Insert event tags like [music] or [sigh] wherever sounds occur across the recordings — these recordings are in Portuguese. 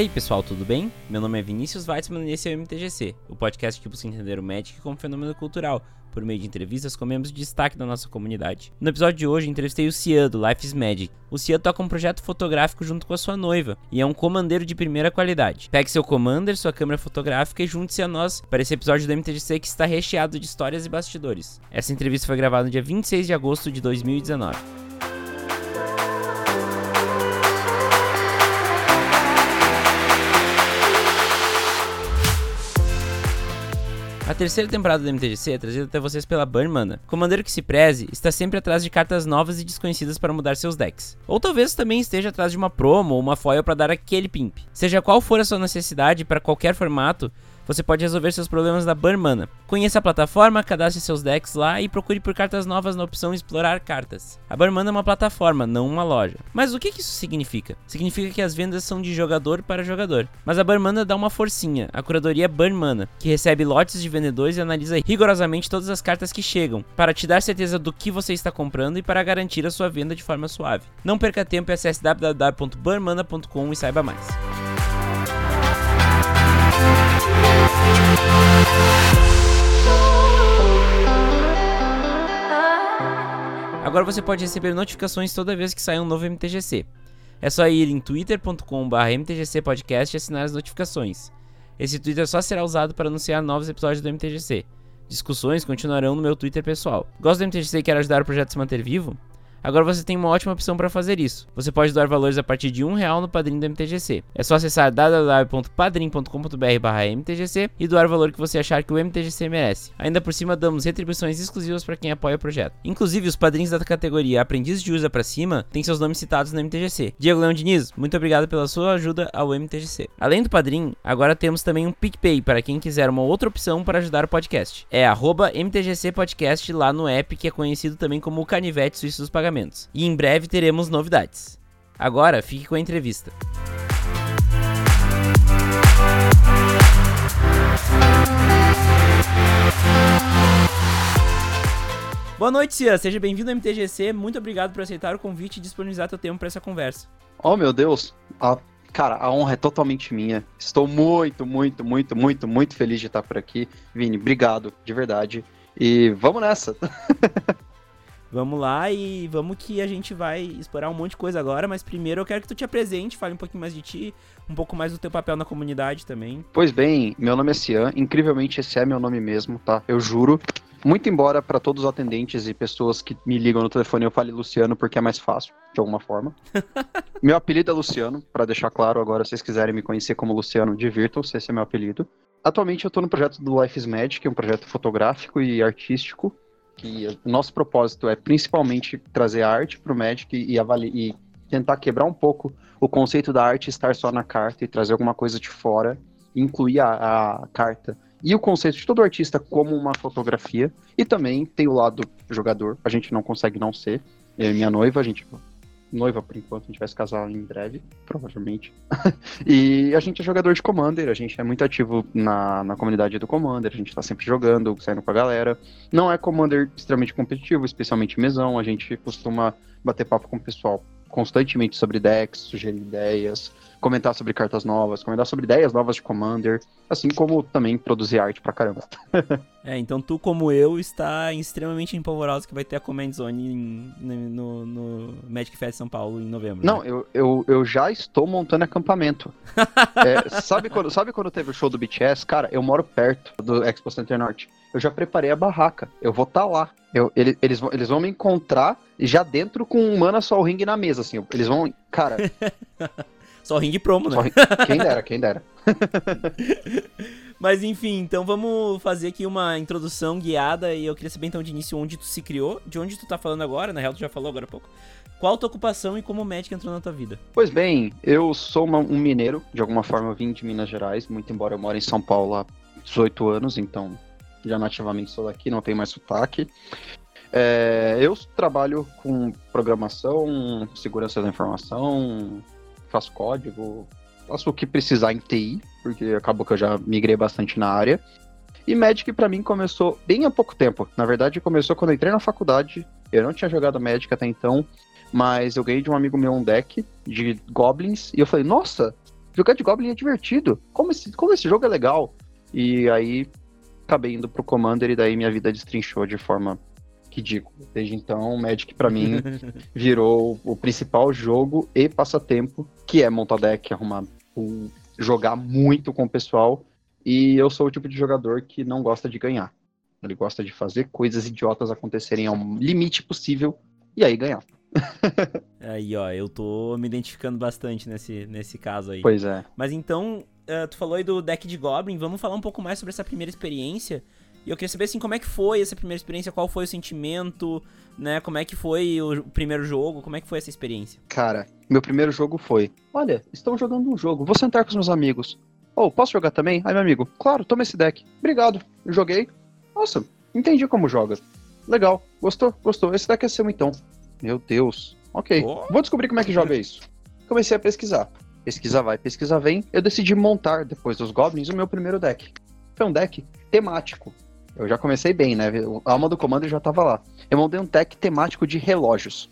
Aí pessoal, tudo bem? Meu nome é Vinícius Weitzman e esse é o MTGC, o podcast que busca entender o Magic como fenômeno cultural, por meio de entrevistas com membros de destaque da nossa comunidade. No episódio de hoje, entrevistei o Cian, do Life is Magic. O Cian toca um projeto fotográfico junto com a sua noiva, e é um comandeiro de primeira qualidade. Pegue seu commander, sua câmera fotográfica e junte-se a nós para esse episódio do MTGC que está recheado de histórias e bastidores. Essa entrevista foi gravada no dia 26 de agosto de 2019. A terceira temporada do MTGC é trazida até vocês pela Burnmana. Commandeiro que se preze está sempre atrás de cartas novas e desconhecidas para mudar seus decks. Ou talvez também esteja atrás de uma promo ou uma foil para dar aquele pimp. Seja qual for a sua necessidade para qualquer formato, você pode resolver seus problemas na Burmana. Conheça a plataforma, cadastre seus decks lá e procure por cartas novas na opção Explorar Cartas. A Burmana é uma plataforma, não uma loja. Mas o que isso significa? Significa que as vendas são de jogador para jogador. Mas a Burmana dá uma forcinha, a curadoria Burmana, que recebe lotes de vendedores e analisa rigorosamente todas as cartas que chegam, para te dar certeza do que você está comprando e para garantir a sua venda de forma suave. Não perca tempo e acesse www.burmana.com e saiba mais. Agora você pode receber notificações toda vez que sair um novo MTGC. É só ir em twitter.com.br mtgcpodcast e assinar as notificações. Esse Twitter só será usado para anunciar novos episódios do MTGC. Discussões continuarão no meu Twitter pessoal. Gosta do MTGC e quer ajudar o projeto a se manter vivo? Agora você tem uma ótima opção para fazer isso. Você pode doar valores a partir de um real no padrinho do MTGC. É só acessar www.padrim.com.br/mtgc e doar o valor que você achar que o MTGC merece. Ainda por cima damos retribuições exclusivas para quem apoia o projeto. Inclusive os padrinhos da categoria Aprendiz de Usa para cima têm seus nomes citados no MTGC. Diego Leão Diniz, muito obrigado pela sua ajuda ao MTGC. Além do padrinho, agora temos também um PicPay para quem quiser uma outra opção para ajudar o podcast. É MTGC Podcast lá no app que é conhecido também como o Canivete Suíço dos Pagamentos pagamentos. E em breve teremos novidades. Agora, fique com a entrevista. Boa noite, Cia. Seja bem-vindo ao MTGC. Muito obrigado por aceitar o convite e disponibilizar seu tempo para essa conversa. Oh, meu Deus. Cara, a honra é totalmente minha. Estou muito, muito, muito, muito, muito feliz de estar por aqui. Vini, obrigado, de verdade. E vamos nessa. [laughs] Vamos lá e vamos que a gente vai explorar um monte de coisa agora, mas primeiro eu quero que tu te apresente, fale um pouquinho mais de ti, um pouco mais do teu papel na comunidade também. Pois bem, meu nome é Cian, incrivelmente esse é meu nome mesmo, tá? Eu juro. Muito embora para todos os atendentes e pessoas que me ligam no telefone eu fale Luciano porque é mais fácil, de alguma forma. [laughs] meu apelido é Luciano, para deixar claro agora, se vocês quiserem me conhecer como Luciano, divirtam-se, esse é meu apelido. Atualmente eu tô no projeto do Life is Magic, é um projeto fotográfico e artístico, que nosso propósito é principalmente trazer arte para o Magic e, e tentar quebrar um pouco o conceito da arte estar só na carta e trazer alguma coisa de fora, incluir a, a carta e o conceito de todo artista como uma fotografia. E também tem o lado jogador, a gente não consegue não ser. Eu e minha noiva, a gente noiva por enquanto, a gente vai se casar em breve, provavelmente. [laughs] e a gente é jogador de Commander, a gente é muito ativo na, na comunidade do Commander, a gente tá sempre jogando, saindo com a galera. Não é Commander extremamente competitivo, especialmente mesão, a gente costuma bater papo com o pessoal constantemente sobre decks, sugerir ideias, comentar sobre cartas novas, comentar sobre ideias novas de Commander, assim como também produzir arte pra caramba. [laughs] é, então tu, como eu, está extremamente empolvoroso que vai ter a Command Zone em, no, no, Magic Fest São Paulo em novembro. Não, né? eu, eu, eu já estou montando acampamento. [laughs] é, sabe, quando, sabe quando teve o show do BTS? Cara, eu moro perto do Expo Center Norte. Eu já preparei a barraca. Eu vou estar tá lá. Eu, ele, eles, vão, eles vão me encontrar já dentro com um Mana Sol Ring na mesa, assim. Eles vão. Cara. [laughs] Só ring promo, né? Ring... [laughs] Quem dera, quem dera. Mas enfim, então vamos fazer aqui uma introdução guiada e eu queria saber então de início onde tu se criou, de onde tu tá falando agora, na real tu já falou agora há pouco. Qual a tua ocupação e como o Magic entrou na tua vida? Pois bem, eu sou uma, um mineiro, de alguma forma eu vim de Minas Gerais, muito embora eu moro em São Paulo há 18 anos, então já nativamente sou daqui, não tenho mais sotaque. É, eu trabalho com programação, segurança da informação, faço código, faço o que precisar em TI, porque acabou que eu já migrei bastante na área. E Magic para mim começou bem há pouco tempo. Na verdade, começou quando eu entrei na faculdade. Eu não tinha jogado Magic até então, mas eu ganhei de um amigo meu um deck de Goblins e eu falei: "Nossa, Jogar de Goblin é divertido. Como esse, como esse jogo é legal. E aí acabei indo pro Commander e daí minha vida destrinchou de forma ridícula. Desde então, o Magic para mim [laughs] virou o principal jogo e passatempo, que é montar deck, arrumar, jogar muito com o pessoal. E eu sou o tipo de jogador que não gosta de ganhar. Ele gosta de fazer coisas idiotas acontecerem ao limite possível e aí ganhar. [laughs] aí, ó, eu tô me identificando bastante nesse, nesse caso aí. Pois é. Mas então, uh, tu falou aí do deck de Goblin, vamos falar um pouco mais sobre essa primeira experiência. E eu queria saber, assim, como é que foi essa primeira experiência, qual foi o sentimento, né? Como é que foi o primeiro jogo, como é que foi essa experiência? Cara, meu primeiro jogo foi, olha, estão jogando um jogo, vou sentar com os meus amigos. Oh, posso jogar também? Aí, meu amigo, claro, toma esse deck. Obrigado. Eu joguei. Nossa, entendi como joga. Legal. Gostou? Gostou. Esse deck é seu então. Meu Deus. Ok. Oh. Vou descobrir como é que joga isso. Comecei a pesquisar. Pesquisa vai, pesquisa vem. Eu decidi montar, depois dos Goblins, o meu primeiro deck. Foi um deck temático. Eu já comecei bem, né? A alma do comando já tava lá. Eu montei um deck temático de relógios.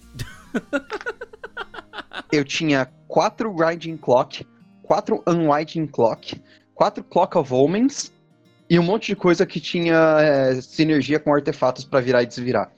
[laughs] eu tinha quatro Grinding Clock, quatro Unwinding Clock, quatro Clock of Omens e um monte de coisa que tinha é, sinergia com artefatos para virar e desvirar.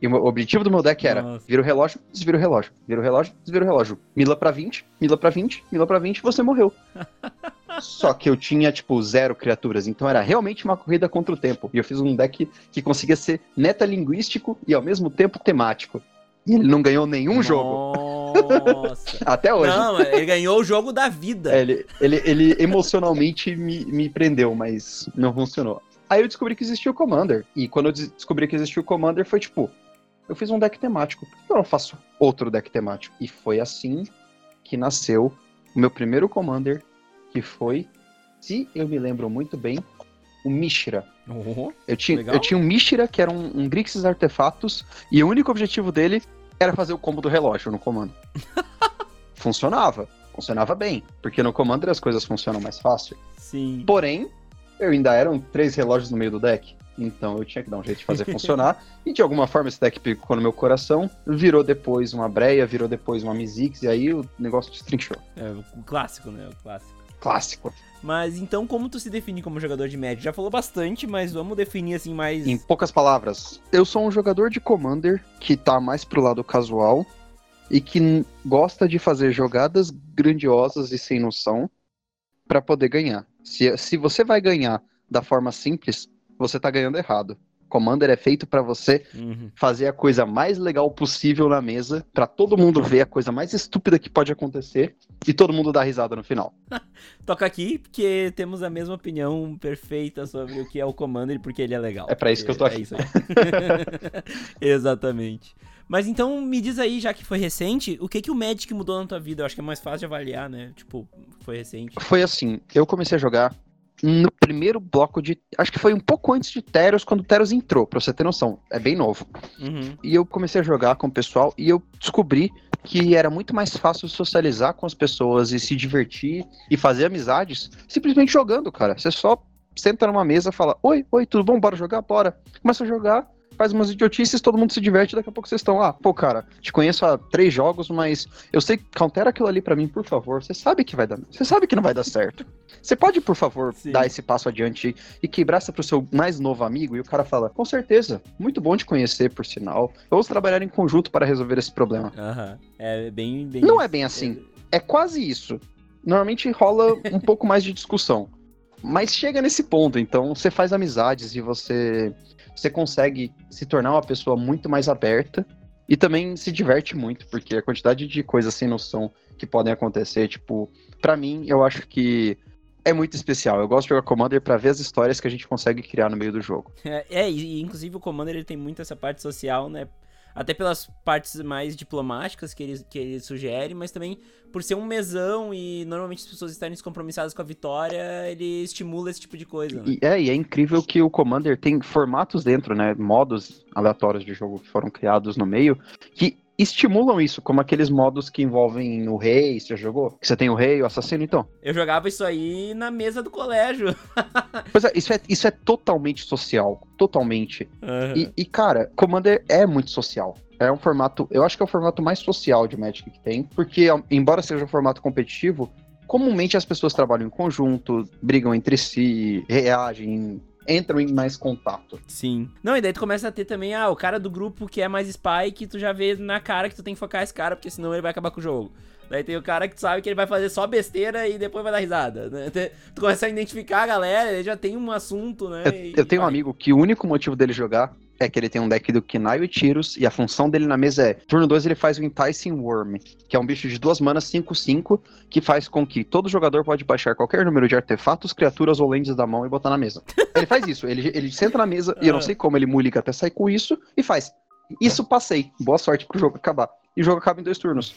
E o objetivo do meu deck era: Nossa. vira o relógio, desvira o relógio, vira o relógio, desvira o relógio. Mila pra 20, mila pra 20, mila pra 20, você morreu. [laughs] Só que eu tinha, tipo, zero criaturas. Então era realmente uma corrida contra o tempo. E eu fiz um deck que conseguia ser metalinguístico e ao mesmo tempo temático. E ele não ganhou nenhum Nossa. jogo. [laughs] Até hoje. Não, ele ganhou o jogo da vida. É, ele, ele, ele emocionalmente me, me prendeu, mas não funcionou. Aí eu descobri que existia o Commander. E quando eu descobri que existia o Commander, foi tipo, eu fiz um deck temático. Por que eu não faço outro deck temático? E foi assim que nasceu o meu primeiro Commander, que foi, se eu me lembro muito bem, o Mishra. Uhum, eu, tinha, eu tinha um Mishra, que era um, um Grixis Artefatos, e o único objetivo dele era fazer o combo do relógio no comando. [laughs] funcionava, funcionava bem, porque no Commander as coisas funcionam mais fácil. Sim. Porém, eu ainda eram três relógios no meio do deck. Então eu tinha que dar um jeito de fazer [laughs] funcionar. e de alguma forma esse deck ficou no meu coração. Virou depois uma Breia, virou depois uma Mizix, e aí o negócio destrinchou. É o clássico, né? O clássico. Clássico. Mas então, como tu se define como jogador de médio? Já falou bastante, mas vamos definir assim mais. Em poucas palavras, eu sou um jogador de Commander que tá mais pro lado casual e que gosta de fazer jogadas grandiosas e sem noção para poder ganhar. Se, se você vai ganhar da forma simples, você tá ganhando errado. Commander é feito para você uhum. fazer a coisa mais legal possível na mesa, para todo mundo ver a coisa mais estúpida que pode acontecer e todo mundo dar risada no final. [laughs] Toca aqui porque temos a mesma opinião perfeita sobre o que é o Commander e porque ele é legal. É para isso que eu tô é aqui. É [laughs] Exatamente. Mas então me diz aí, já que foi recente, o que que o Magic mudou na tua vida? Eu acho que é mais fácil de avaliar, né? Tipo, foi recente. Foi assim, eu comecei a jogar no primeiro bloco de. Acho que foi um pouco antes de Teros, quando Teros entrou, pra você ter noção. É bem novo. Uhum. E eu comecei a jogar com o pessoal e eu descobri que era muito mais fácil socializar com as pessoas e se divertir e fazer amizades simplesmente jogando, cara. Você só senta numa mesa e fala: Oi, oi, tudo bom? Bora jogar? Bora. Começa a jogar faz umas idiotices, todo mundo se diverte, daqui a pouco vocês estão lá. Ah, pô, cara, te conheço há três jogos, mas eu sei, countera aquilo ali para mim, por favor. Você sabe que vai dar. Você sabe que não vai dar certo. Você pode, por favor, Sim. dar esse passo adiante e quebrar essa pro seu mais novo amigo? E o cara fala, com certeza, muito bom te conhecer, por sinal. Vamos trabalhar em conjunto para resolver esse problema. Aham. É bem, bem. Não é bem assim. É, é quase isso. Normalmente rola um pouco mais de discussão. Mas chega nesse ponto, então você faz amizades e você você consegue se tornar uma pessoa muito mais aberta e também se diverte muito, porque a quantidade de coisas sem noção que podem acontecer, tipo, para mim, eu acho que é muito especial. Eu gosto de jogar Commander para ver as histórias que a gente consegue criar no meio do jogo. É, é, e inclusive o Commander ele tem muito essa parte social, né? Até pelas partes mais diplomáticas que ele, que ele sugere, mas também por ser um mesão e normalmente as pessoas estarem descompromissadas com a vitória, ele estimula esse tipo de coisa. Né? E, é, e é incrível que o Commander tem formatos dentro, né? Modos aleatórios de jogo que foram criados no meio, que estimulam isso, como aqueles modos que envolvem o rei, você já jogou? Que você tem o rei, o assassino, então. Eu jogava isso aí na mesa do colégio. [laughs] pois é, isso é, isso é totalmente social, totalmente. Uhum. E, e, cara, Commander é muito social. É um formato, eu acho que é o formato mais social de Magic que tem, porque embora seja um formato competitivo, comumente as pessoas trabalham em conjunto, brigam entre si, reagem, entram em mais contato. Sim. Não, e daí tu começa a ter também, ah, o cara do grupo que é mais spy, que tu já vê na cara que tu tem que focar esse cara, porque senão ele vai acabar com o jogo. Daí tem o cara que tu sabe que ele vai fazer só besteira e depois vai dar risada. Né? Tu começa a identificar a galera, ele já tem um assunto, né? Eu, eu tenho um amigo que o único motivo dele jogar é que ele tem um deck do Kinaio e Tiros, e a função dele na mesa é: turno 2 ele faz o Enticing Worm, que é um bicho de duas manas 5-5, que faz com que todo jogador pode baixar qualquer número de artefatos, criaturas ou lentes da mão e botar na mesa. ele faz isso, ele, ele senta na mesa, e eu não sei como ele muliga até sair com isso, e faz. Isso passei. Boa sorte pro jogo acabar. E o jogo acaba em dois turnos.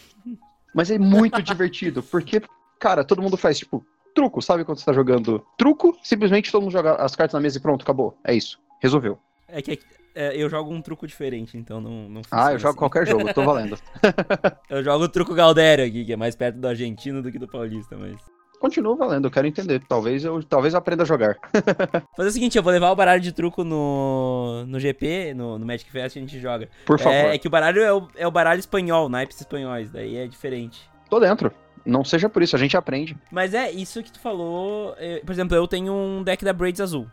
Mas é muito divertido, porque, cara, todo mundo faz, tipo, truco, sabe quando você tá jogando truco? Simplesmente todo mundo joga as cartas na mesa e pronto, acabou. É isso. Resolveu. É que é, eu jogo um truco diferente, então não, não Ah, eu jogo assim. qualquer jogo, tô valendo. [laughs] eu jogo o truco Galdério aqui, que é mais perto do argentino do que do paulista, mas. Continua valendo, eu quero entender. Talvez eu, talvez eu aprenda a jogar. [laughs] Fazer o seguinte, eu vou levar o baralho de truco no, no GP, no, no Magic Fest, a gente joga. Por favor. É, é que o baralho é o, é o baralho espanhol, naipes espanhóis, daí é diferente. Tô dentro. Não seja por isso, a gente aprende. Mas é, isso que tu falou. É, por exemplo, eu tenho um deck da Braids azul.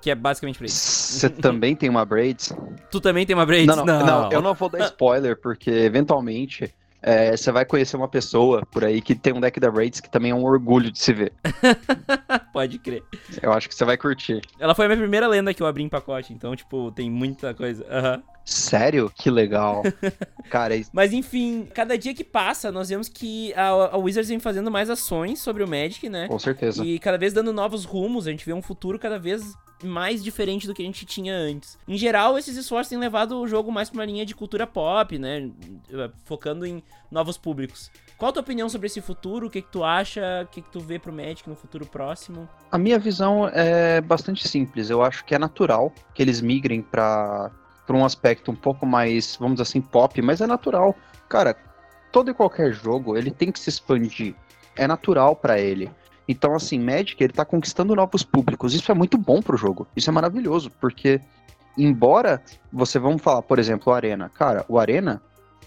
Que é basicamente pra isso. Você também tem uma Braids? Tu também tem uma Braids? Não, não, não. não eu não vou dar spoiler, porque eventualmente é, você vai conhecer uma pessoa por aí que tem um deck da Braids que também é um orgulho de se ver. [laughs] Pode crer. Eu acho que você vai curtir. Ela foi a minha primeira lenda que eu abri em pacote, então, tipo, tem muita coisa. Uhum. Sério? Que legal. [laughs] Cara, isso... Mas enfim, cada dia que passa, nós vemos que a, a, Wizards vem fazendo mais ações sobre o Magic, né? Com certeza. E cada vez dando novos rumos, a gente vê um futuro cada vez mais diferente do que a gente tinha antes. Em geral, esses esforços têm levado o jogo mais pra uma linha de cultura pop, né? Focando em novos públicos. Qual a tua opinião sobre esse futuro? O que, que tu acha? O que, que tu vê pro Magic no futuro próximo? A minha visão é bastante simples. Eu acho que é natural que eles migrem para um aspecto um pouco mais, vamos dizer assim, pop, mas é natural. Cara, todo e qualquer jogo, ele tem que se expandir. É natural para ele. Então, assim, Magic, ele tá conquistando novos públicos. Isso é muito bom pro jogo. Isso é maravilhoso, porque embora você, vamos falar, por exemplo, o Arena. Cara, o Arena,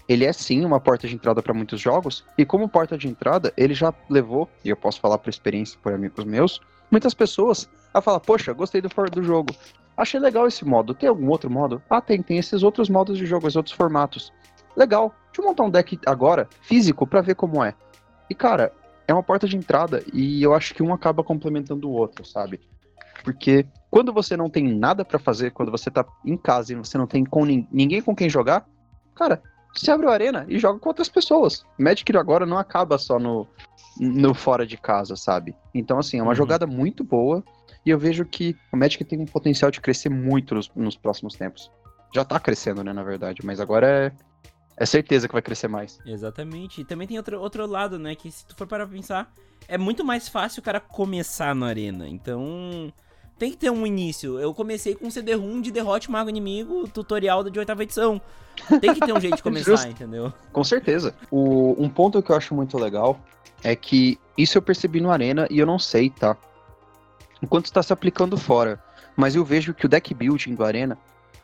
ele é sim uma porta de entrada para muitos jogos, e como porta de entrada, ele já levou, e eu posso falar por experiência, por amigos meus, muitas pessoas a falar, poxa, gostei do, do jogo. Achei legal esse modo. Tem algum outro modo? Ah, tem, tem esses outros modos de jogo, esses outros formatos. Legal. Deixa eu montar um deck agora, físico, para ver como é. E, cara, é uma porta de entrada e eu acho que um acaba complementando o outro, sabe? Porque quando você não tem nada para fazer, quando você tá em casa e você não tem com ninguém com quem jogar, cara, você abre o arena e joga com outras pessoas. Magic agora não acaba só no, no fora de casa, sabe? Então, assim, é uma uhum. jogada muito boa e eu vejo que o Magic tem um potencial de crescer muito nos, nos próximos tempos. Já tá crescendo, né, na verdade, mas agora é, é certeza que vai crescer mais. Exatamente. E também tem outro, outro lado, né? Que se tu for parar pra pensar, é muito mais fácil o cara começar na arena. Então, tem que ter um início. Eu comecei com um CD-ROM de Derrote Mago Inimigo, tutorial de oitava edição. Tem que ter um jeito de [laughs] começar, entendeu? Com certeza. O, um ponto que eu acho muito legal é que isso eu percebi no Arena e eu não sei, tá? Enquanto está se aplicando fora. Mas eu vejo que o deck building do Arena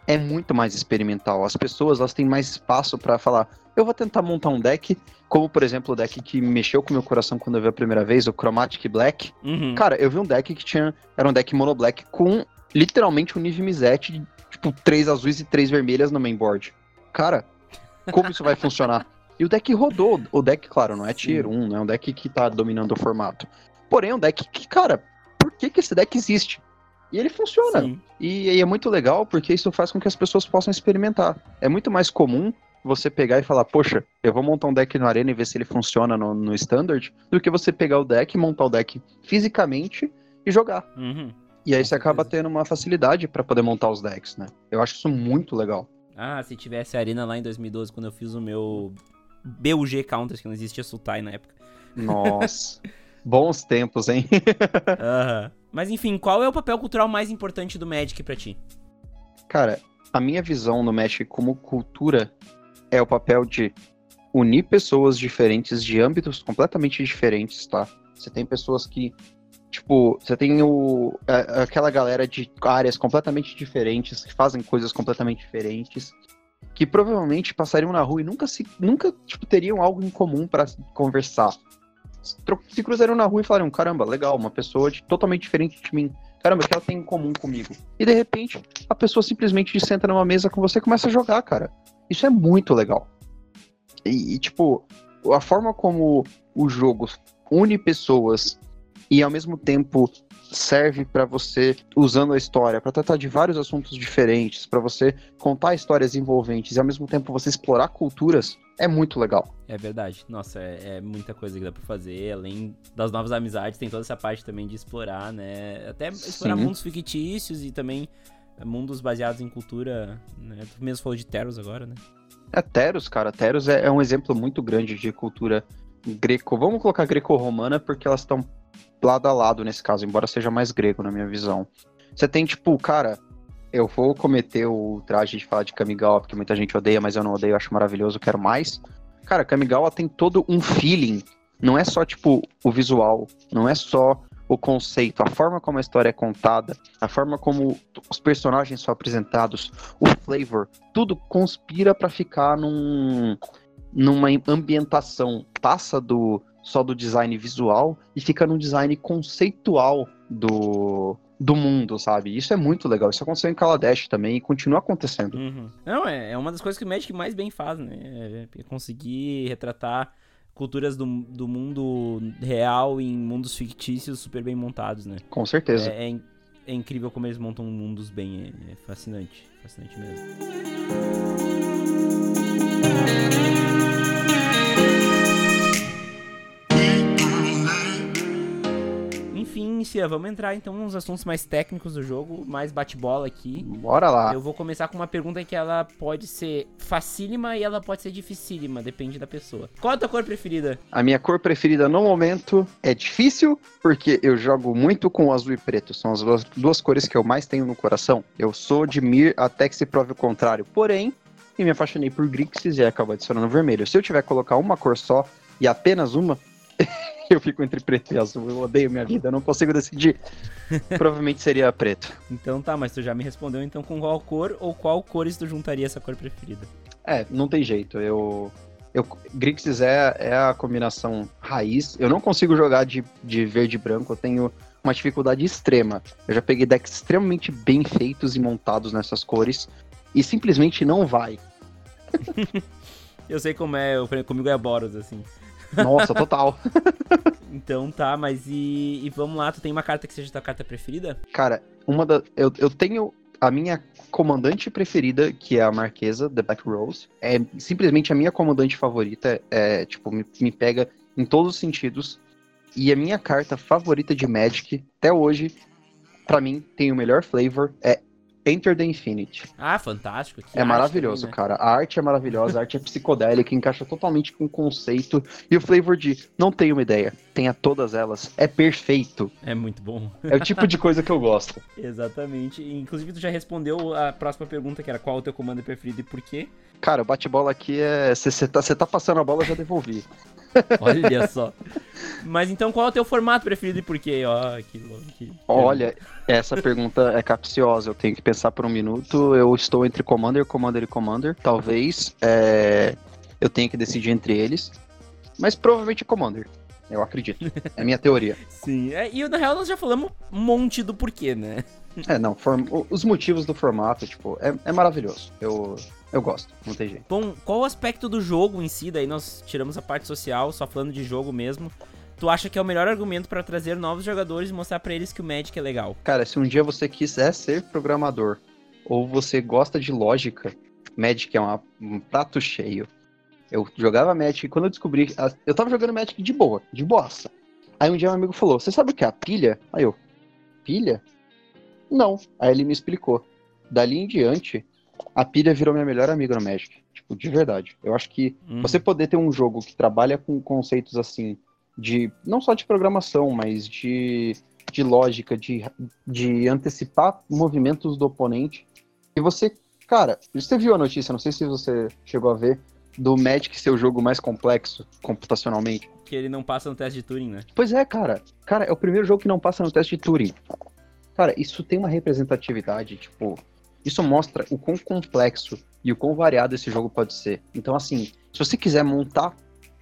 é muito mais experimental. As pessoas elas têm mais espaço para falar. Eu vou tentar montar um deck, como por exemplo o deck que mexeu com meu coração quando eu vi a primeira vez, o Chromatic Black. Uhum. Cara, eu vi um deck que tinha. Era um deck mono black com literalmente um nível Mizete, tipo, três azuis e três vermelhas no mainboard. Cara, como isso vai funcionar? E o deck rodou. O deck, claro, não é tier 1, não é um deck que tá dominando o formato. Porém, é um deck que, cara, que, que esse deck existe? E ele funciona. E, e, é muito legal porque isso faz com que as pessoas possam experimentar. É muito mais comum você pegar e falar, poxa, eu vou montar um deck no Arena e ver se ele funciona no, no Standard, do que você pegar o deck, montar o deck fisicamente e jogar. Uhum. E aí você acaba tendo uma facilidade para poder montar os decks, né? Eu acho isso muito legal. Ah, se tivesse Arena lá em 2012, quando eu fiz o meu BUG Counters, que não existia Sultai na época. Nossa. [laughs] Bons tempos, hein? [laughs] Aham. Mas enfim, qual é o papel cultural mais importante do Magic para ti? Cara, a minha visão no Magic como cultura é o papel de unir pessoas diferentes de âmbitos completamente diferentes, tá? Você tem pessoas que tipo, você tem o, a, aquela galera de áreas completamente diferentes, que fazem coisas completamente diferentes, que provavelmente passariam na rua e nunca se nunca tipo, teriam algo em comum para conversar. Se cruzariam na rua e falariam, caramba, legal, uma pessoa de, totalmente diferente de mim. Caramba, o que ela tem em comum comigo? E de repente, a pessoa simplesmente senta numa mesa com você e começa a jogar, cara. Isso é muito legal. E, e tipo, a forma como o jogo une pessoas e ao mesmo tempo serve para você, usando a história, para tratar de vários assuntos diferentes, para você contar histórias envolventes e ao mesmo tempo você explorar culturas, é muito legal. É verdade. Nossa, é, é, muita coisa que dá pra fazer. Além das novas amizades, tem toda essa parte também de explorar, né? Até explorar Sim. mundos fictícios e também mundos baseados em cultura, né? Tu mesmo falou de Teros agora, né? É, Teros, cara. Teros é, é um exemplo muito grande de cultura greco. Vamos colocar greco-romana porque elas estão lado a lado nesse caso, embora seja mais grego na minha visão. Você tem, tipo, cara, eu vou cometer o traje de falar de Kamigawa, porque muita gente odeia, mas eu não odeio, eu acho maravilhoso, quero mais. Cara, Kamigawa tem todo um feeling. Não é só, tipo, o visual, não é só o conceito, a forma como a história é contada, a forma como os personagens são apresentados, o flavor, tudo conspira para ficar num, numa ambientação. Passa do só do design visual e fica num design conceitual do, do mundo, sabe? Isso é muito legal. Isso aconteceu em Kaladesh também e continua acontecendo. Uhum. Não, é, é uma das coisas que o Magic mais bem faz, né? É, é conseguir retratar culturas do, do mundo real em mundos fictícios super bem montados, né? Com certeza. É, é, é incrível como eles montam mundos bem, é, é fascinante. Fascinante mesmo. Enfim, Cia, vamos entrar então nos assuntos mais técnicos do jogo, mais bate-bola aqui. Bora lá. Eu vou começar com uma pergunta que ela pode ser facílima e ela pode ser dificílima, depende da pessoa. Qual a tua cor preferida? A minha cor preferida no momento é difícil, porque eu jogo muito com azul e preto. São as duas, duas cores que eu mais tenho no coração. Eu sou de Mir até que se prove o contrário. Porém, e me apaixonei por Grixis e acabo adicionando vermelho. Se eu tiver que colocar uma cor só e apenas uma, [laughs] [laughs] eu fico entre preto e azul. Eu odeio minha vida, eu não consigo decidir. [laughs] Provavelmente seria preto. Então tá, mas tu já me respondeu então com qual cor ou qual cores tu juntaria essa cor preferida? É, não tem jeito. Eu. eu Grixis é, é a combinação raiz. Eu não consigo jogar de, de verde e branco, eu tenho uma dificuldade extrema. Eu já peguei decks extremamente bem feitos e montados nessas cores e simplesmente não vai. [laughs] eu sei como é, eu, comigo é Boros, assim. Nossa, total. [laughs] então tá, mas e, e, vamos lá, tu tem uma carta que seja tua carta preferida? Cara, uma da. Eu, eu tenho a minha comandante preferida, que é a Marquesa, The Black Rose. É simplesmente a minha comandante favorita. É, tipo, me, me pega em todos os sentidos. E a minha carta favorita de Magic, até hoje, para mim, tem o melhor flavor, é Enter the Infinity. Ah, fantástico. Que é maravilhoso, também, né? cara. A arte é maravilhosa, a arte é psicodélica, encaixa totalmente com o conceito. E o flavor de não tenho uma ideia, tenha todas elas. É perfeito. É muito bom. É o tipo de coisa que eu gosto. [laughs] Exatamente. Inclusive, tu já respondeu a próxima pergunta, que era qual o teu comando preferido e por quê? Cara, o bate-bola aqui é. Você tá, tá passando a bola, eu já devolvi. [laughs] Olha só. Mas então qual é o teu formato preferido e por quê? Ó, que, que... Olha, essa pergunta é capciosa. Eu tenho que pensar por um minuto. Eu estou entre Commander, Commander e Commander. Talvez é... eu tenha que decidir entre eles. Mas provavelmente Commander. Eu acredito. É a minha teoria. [laughs] Sim. É, e na real nós já falamos um monte do porquê, né? É, não. Form... Os motivos do formato, tipo, é, é maravilhoso. Eu eu gosto, não tem jeito. Bom, qual o aspecto do jogo em si? Daí nós tiramos a parte social, só falando de jogo mesmo. Tu acha que é o melhor argumento para trazer novos jogadores e mostrar para eles que o Magic é legal? Cara, se um dia você quiser ser programador ou você gosta de lógica, Magic é uma, um prato cheio. Eu jogava Magic quando eu descobri. Eu tava jogando Magic de boa, de boassa. Aí um dia um amigo falou: Você sabe o que é a pilha? Aí eu: Pilha? Não. Aí ele me explicou. Dali em diante, a pilha virou minha melhor amiga no Magic. Tipo, de verdade. Eu acho que uhum. você poder ter um jogo que trabalha com conceitos assim, de. não só de programação, mas de, de lógica, de, de antecipar movimentos do oponente. E você. Cara, você viu a notícia, não sei se você chegou a ver, do Magic ser o jogo mais complexo computacionalmente. Que ele não passa no teste de Turing, né? Pois é, cara. Cara, é o primeiro jogo que não passa no teste de Turing. Cara, isso tem uma representatividade, tipo, isso mostra o quão complexo e o quão variado esse jogo pode ser. Então, assim, se você quiser montar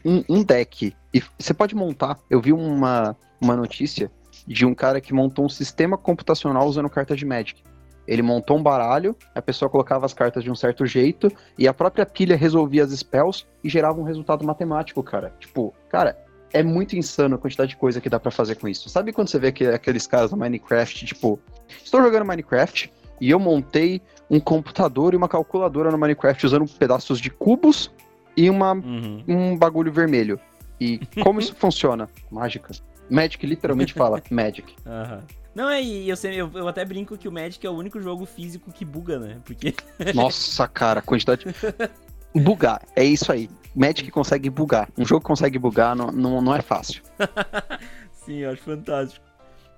um, um deck. E você pode montar. Eu vi uma, uma notícia de um cara que montou um sistema computacional usando carta de Magic. Ele montou um baralho, a pessoa colocava as cartas de um certo jeito, e a própria pilha resolvia as spells e gerava um resultado matemático, cara. Tipo, cara, é muito insano a quantidade de coisa que dá para fazer com isso. Sabe quando você vê que, aqueles caras no Minecraft, tipo, estou jogando Minecraft e eu montei um computador e uma calculadora no Minecraft usando pedaços de cubos e uma, uhum. um bagulho vermelho. E [laughs] como isso funciona? Mágica. Magic literalmente fala [laughs] Magic. Uhum. Não, é, eu, eu, eu, até brinco que o Magic é o único jogo físico que buga, né? Porque. [laughs] Nossa, cara, quantidade. Bugar, é isso aí. Magic consegue bugar. Um jogo que consegue bugar não, não, não é fácil. Sim, eu acho fantástico.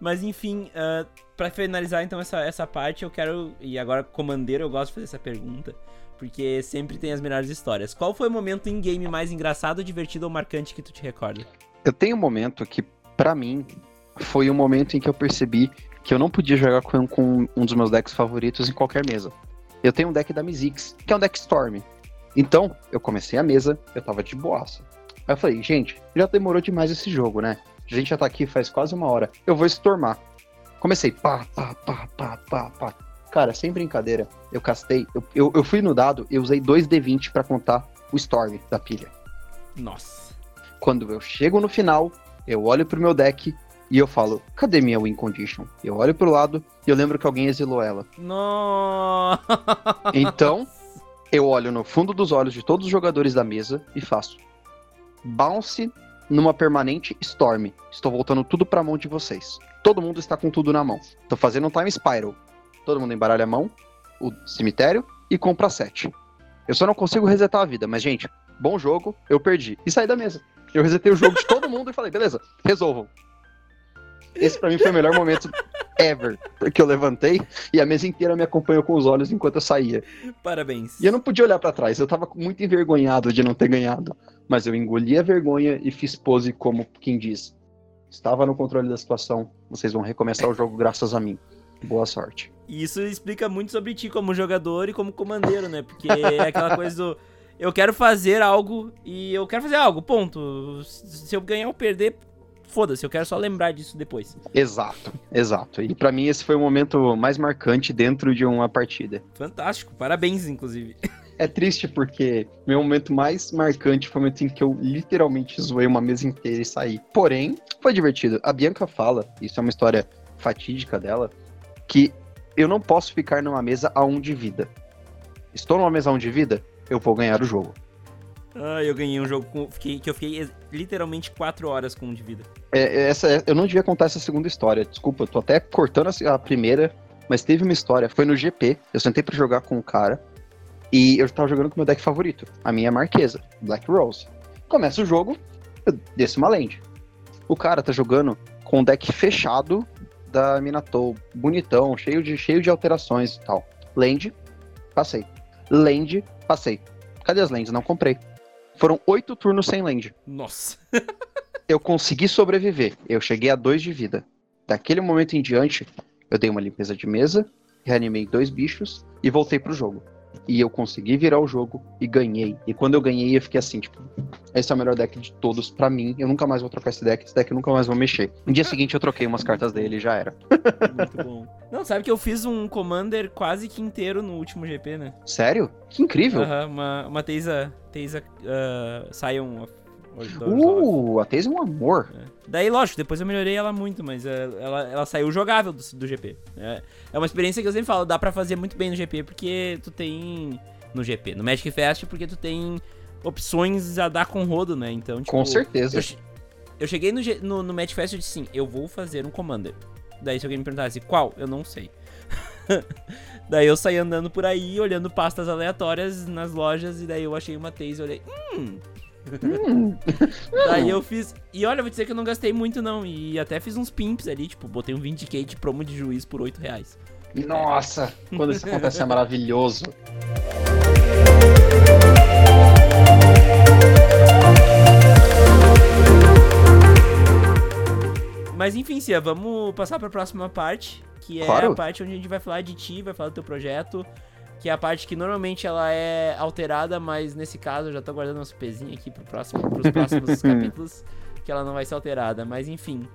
Mas enfim, uh, para finalizar então essa, essa parte, eu quero. E agora, comandeiro, eu gosto de fazer essa pergunta. Porque sempre tem as melhores histórias. Qual foi o momento em game mais engraçado, divertido ou marcante que tu te recorda? Eu tenho um momento que para mim, foi o momento em que eu percebi que eu não podia jogar com, com, um dos meus decks favoritos em qualquer mesa. Eu tenho um deck da Mizix, que é um deck Storm. Então, eu comecei a mesa, eu tava de boaça. Aí eu falei, gente, já demorou demais esse jogo, né? A gente já tá aqui faz quase uma hora. Eu vou stormar. Comecei, pá, pá, pá, pá, pá, pá. Cara, sem brincadeira, eu castei. Eu, eu, eu fui no dado, eu usei 2D20 para contar o Storm da pilha. Nossa. Quando eu chego no final, eu olho pro meu deck e eu falo, cadê minha win condition? Eu olho pro lado e eu lembro que alguém exilou ela. Nossa! Então, eu olho no fundo dos olhos de todos os jogadores da mesa e faço bounce numa permanente storm. Estou voltando tudo pra mão de vocês. Todo mundo está com tudo na mão. Estou fazendo um time spiral. Todo mundo embaralha a mão, o cemitério e compra sete. Eu só não consigo resetar a vida, mas gente, bom jogo, eu perdi. E saí da mesa. Eu resetei o jogo de todo mundo e falei, beleza, resolvam. Esse para mim foi o melhor momento ever, porque eu levantei e a mesa inteira me acompanhou com os olhos enquanto eu saía. Parabéns. E eu não podia olhar para trás, eu tava muito envergonhado de não ter ganhado, mas eu engoli a vergonha e fiz pose como quem diz: estava no controle da situação, vocês vão recomeçar o jogo graças a mim. Boa sorte. E isso explica muito sobre ti como jogador e como comandeiro, né? Porque é aquela [laughs] coisa do eu quero fazer algo e eu quero fazer algo, ponto. Se eu ganhar ou perder, foda-se, eu quero só lembrar disso depois. Exato, exato. E para mim esse foi o momento mais marcante dentro de uma partida. Fantástico, parabéns, inclusive. [laughs] É triste porque meu momento mais marcante foi o momento em que eu literalmente zoei uma mesa inteira e saí. Porém, foi divertido. A Bianca fala, isso é uma história fatídica dela, que eu não posso ficar numa mesa a um de vida. Estou numa mesa a um de vida? eu vou ganhar o jogo. Ah, eu ganhei um jogo com, fiquei, que eu fiquei literalmente 4 horas com um de vida. É, é essa, é, eu não devia contar essa segunda história, desculpa, eu tô até cortando a, primeira, mas teve uma história, foi no GP, eu sentei para jogar com um cara, e eu tava jogando com o meu deck favorito, a minha Marquesa, Black Rose. Começa o jogo, eu desço uma land. O cara tá jogando com um deck fechado da Minatou, bonitão, cheio de, cheio de alterações e tal. Land, passei. Land, passei. Cadê as lands? Não comprei. Foram oito turnos sem land. Nossa. eu consegui sobreviver. Eu cheguei a dois de vida. Daquele momento em diante, eu dei uma limpeza de mesa, reanimei dois bichos e voltei pro jogo. E eu consegui virar o jogo e ganhei. E quando eu ganhei, eu fiquei assim, tipo, esse é o melhor deck de todos para mim. Eu nunca mais vou trocar esse deck, esse deck eu nunca mais vou mexer. No dia seguinte eu troquei umas cartas dele e já era. Muito bom. Não, sabe que eu fiz um Commander quase que inteiro no último GP, né? Sério? Que incrível. Aham, uma, uma Teisa, Teisa uh, Sion Uh, a Teisa é um amor. É. Daí, lógico, depois eu melhorei ela muito, mas uh, ela, ela saiu jogável do, do GP. É, é uma experiência que eu sempre falo, dá pra fazer muito bem no GP, porque tu tem... No GP, no Magic Fest, porque tu tem opções a dar com rodo, né? Então, tipo, Com certeza. Eu, eu cheguei no, no, no Magic Fest e disse sim, eu vou fazer um Commander. Daí se alguém me perguntasse qual, eu não sei. [laughs] daí eu saí andando por aí, olhando pastas aleatórias nas lojas, e daí eu achei uma Taze e olhei, hum. Hum. daí eu fiz. E olha, vou dizer que eu não gastei muito, não. E até fiz uns pimps ali, tipo, botei um Vindicate promo de juiz por 8 reais. Nossa, quando isso acontece é maravilhoso. Mas enfim, Cia, vamos passar para a próxima parte, que é claro. a parte onde a gente vai falar de ti, vai falar do teu projeto. Que é a parte que normalmente ela é alterada, mas nesse caso eu já tô guardando uns pezinhos aqui pro próximo, pros próximos [laughs] capítulos, que ela não vai ser alterada, mas enfim.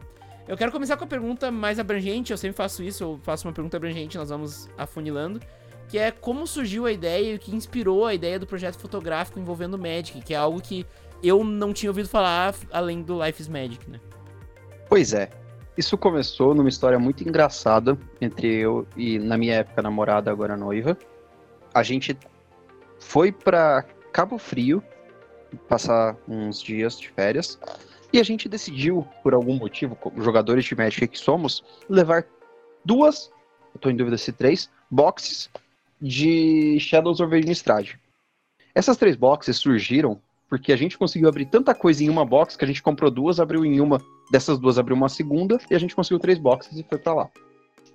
Eu quero começar com a pergunta mais abrangente, eu sempre faço isso, eu faço uma pergunta abrangente, nós vamos afunilando, que é como surgiu a ideia e o que inspirou a ideia do projeto fotográfico envolvendo Magic, que é algo que eu não tinha ouvido falar além do Life is Magic, né? Pois é. Isso começou numa história muito engraçada entre eu e, na minha época, namorada, agora noiva. A gente foi para Cabo Frio passar uns dias de férias e a gente decidiu, por algum motivo, como jogadores de Magic que somos, levar duas, eu tô em dúvida se três, boxes de Shadows over Innistrad. Essas três boxes surgiram porque a gente conseguiu abrir tanta coisa em uma box que a gente comprou duas, abriu em uma, dessas duas abriu uma segunda e a gente conseguiu três boxes e foi para lá.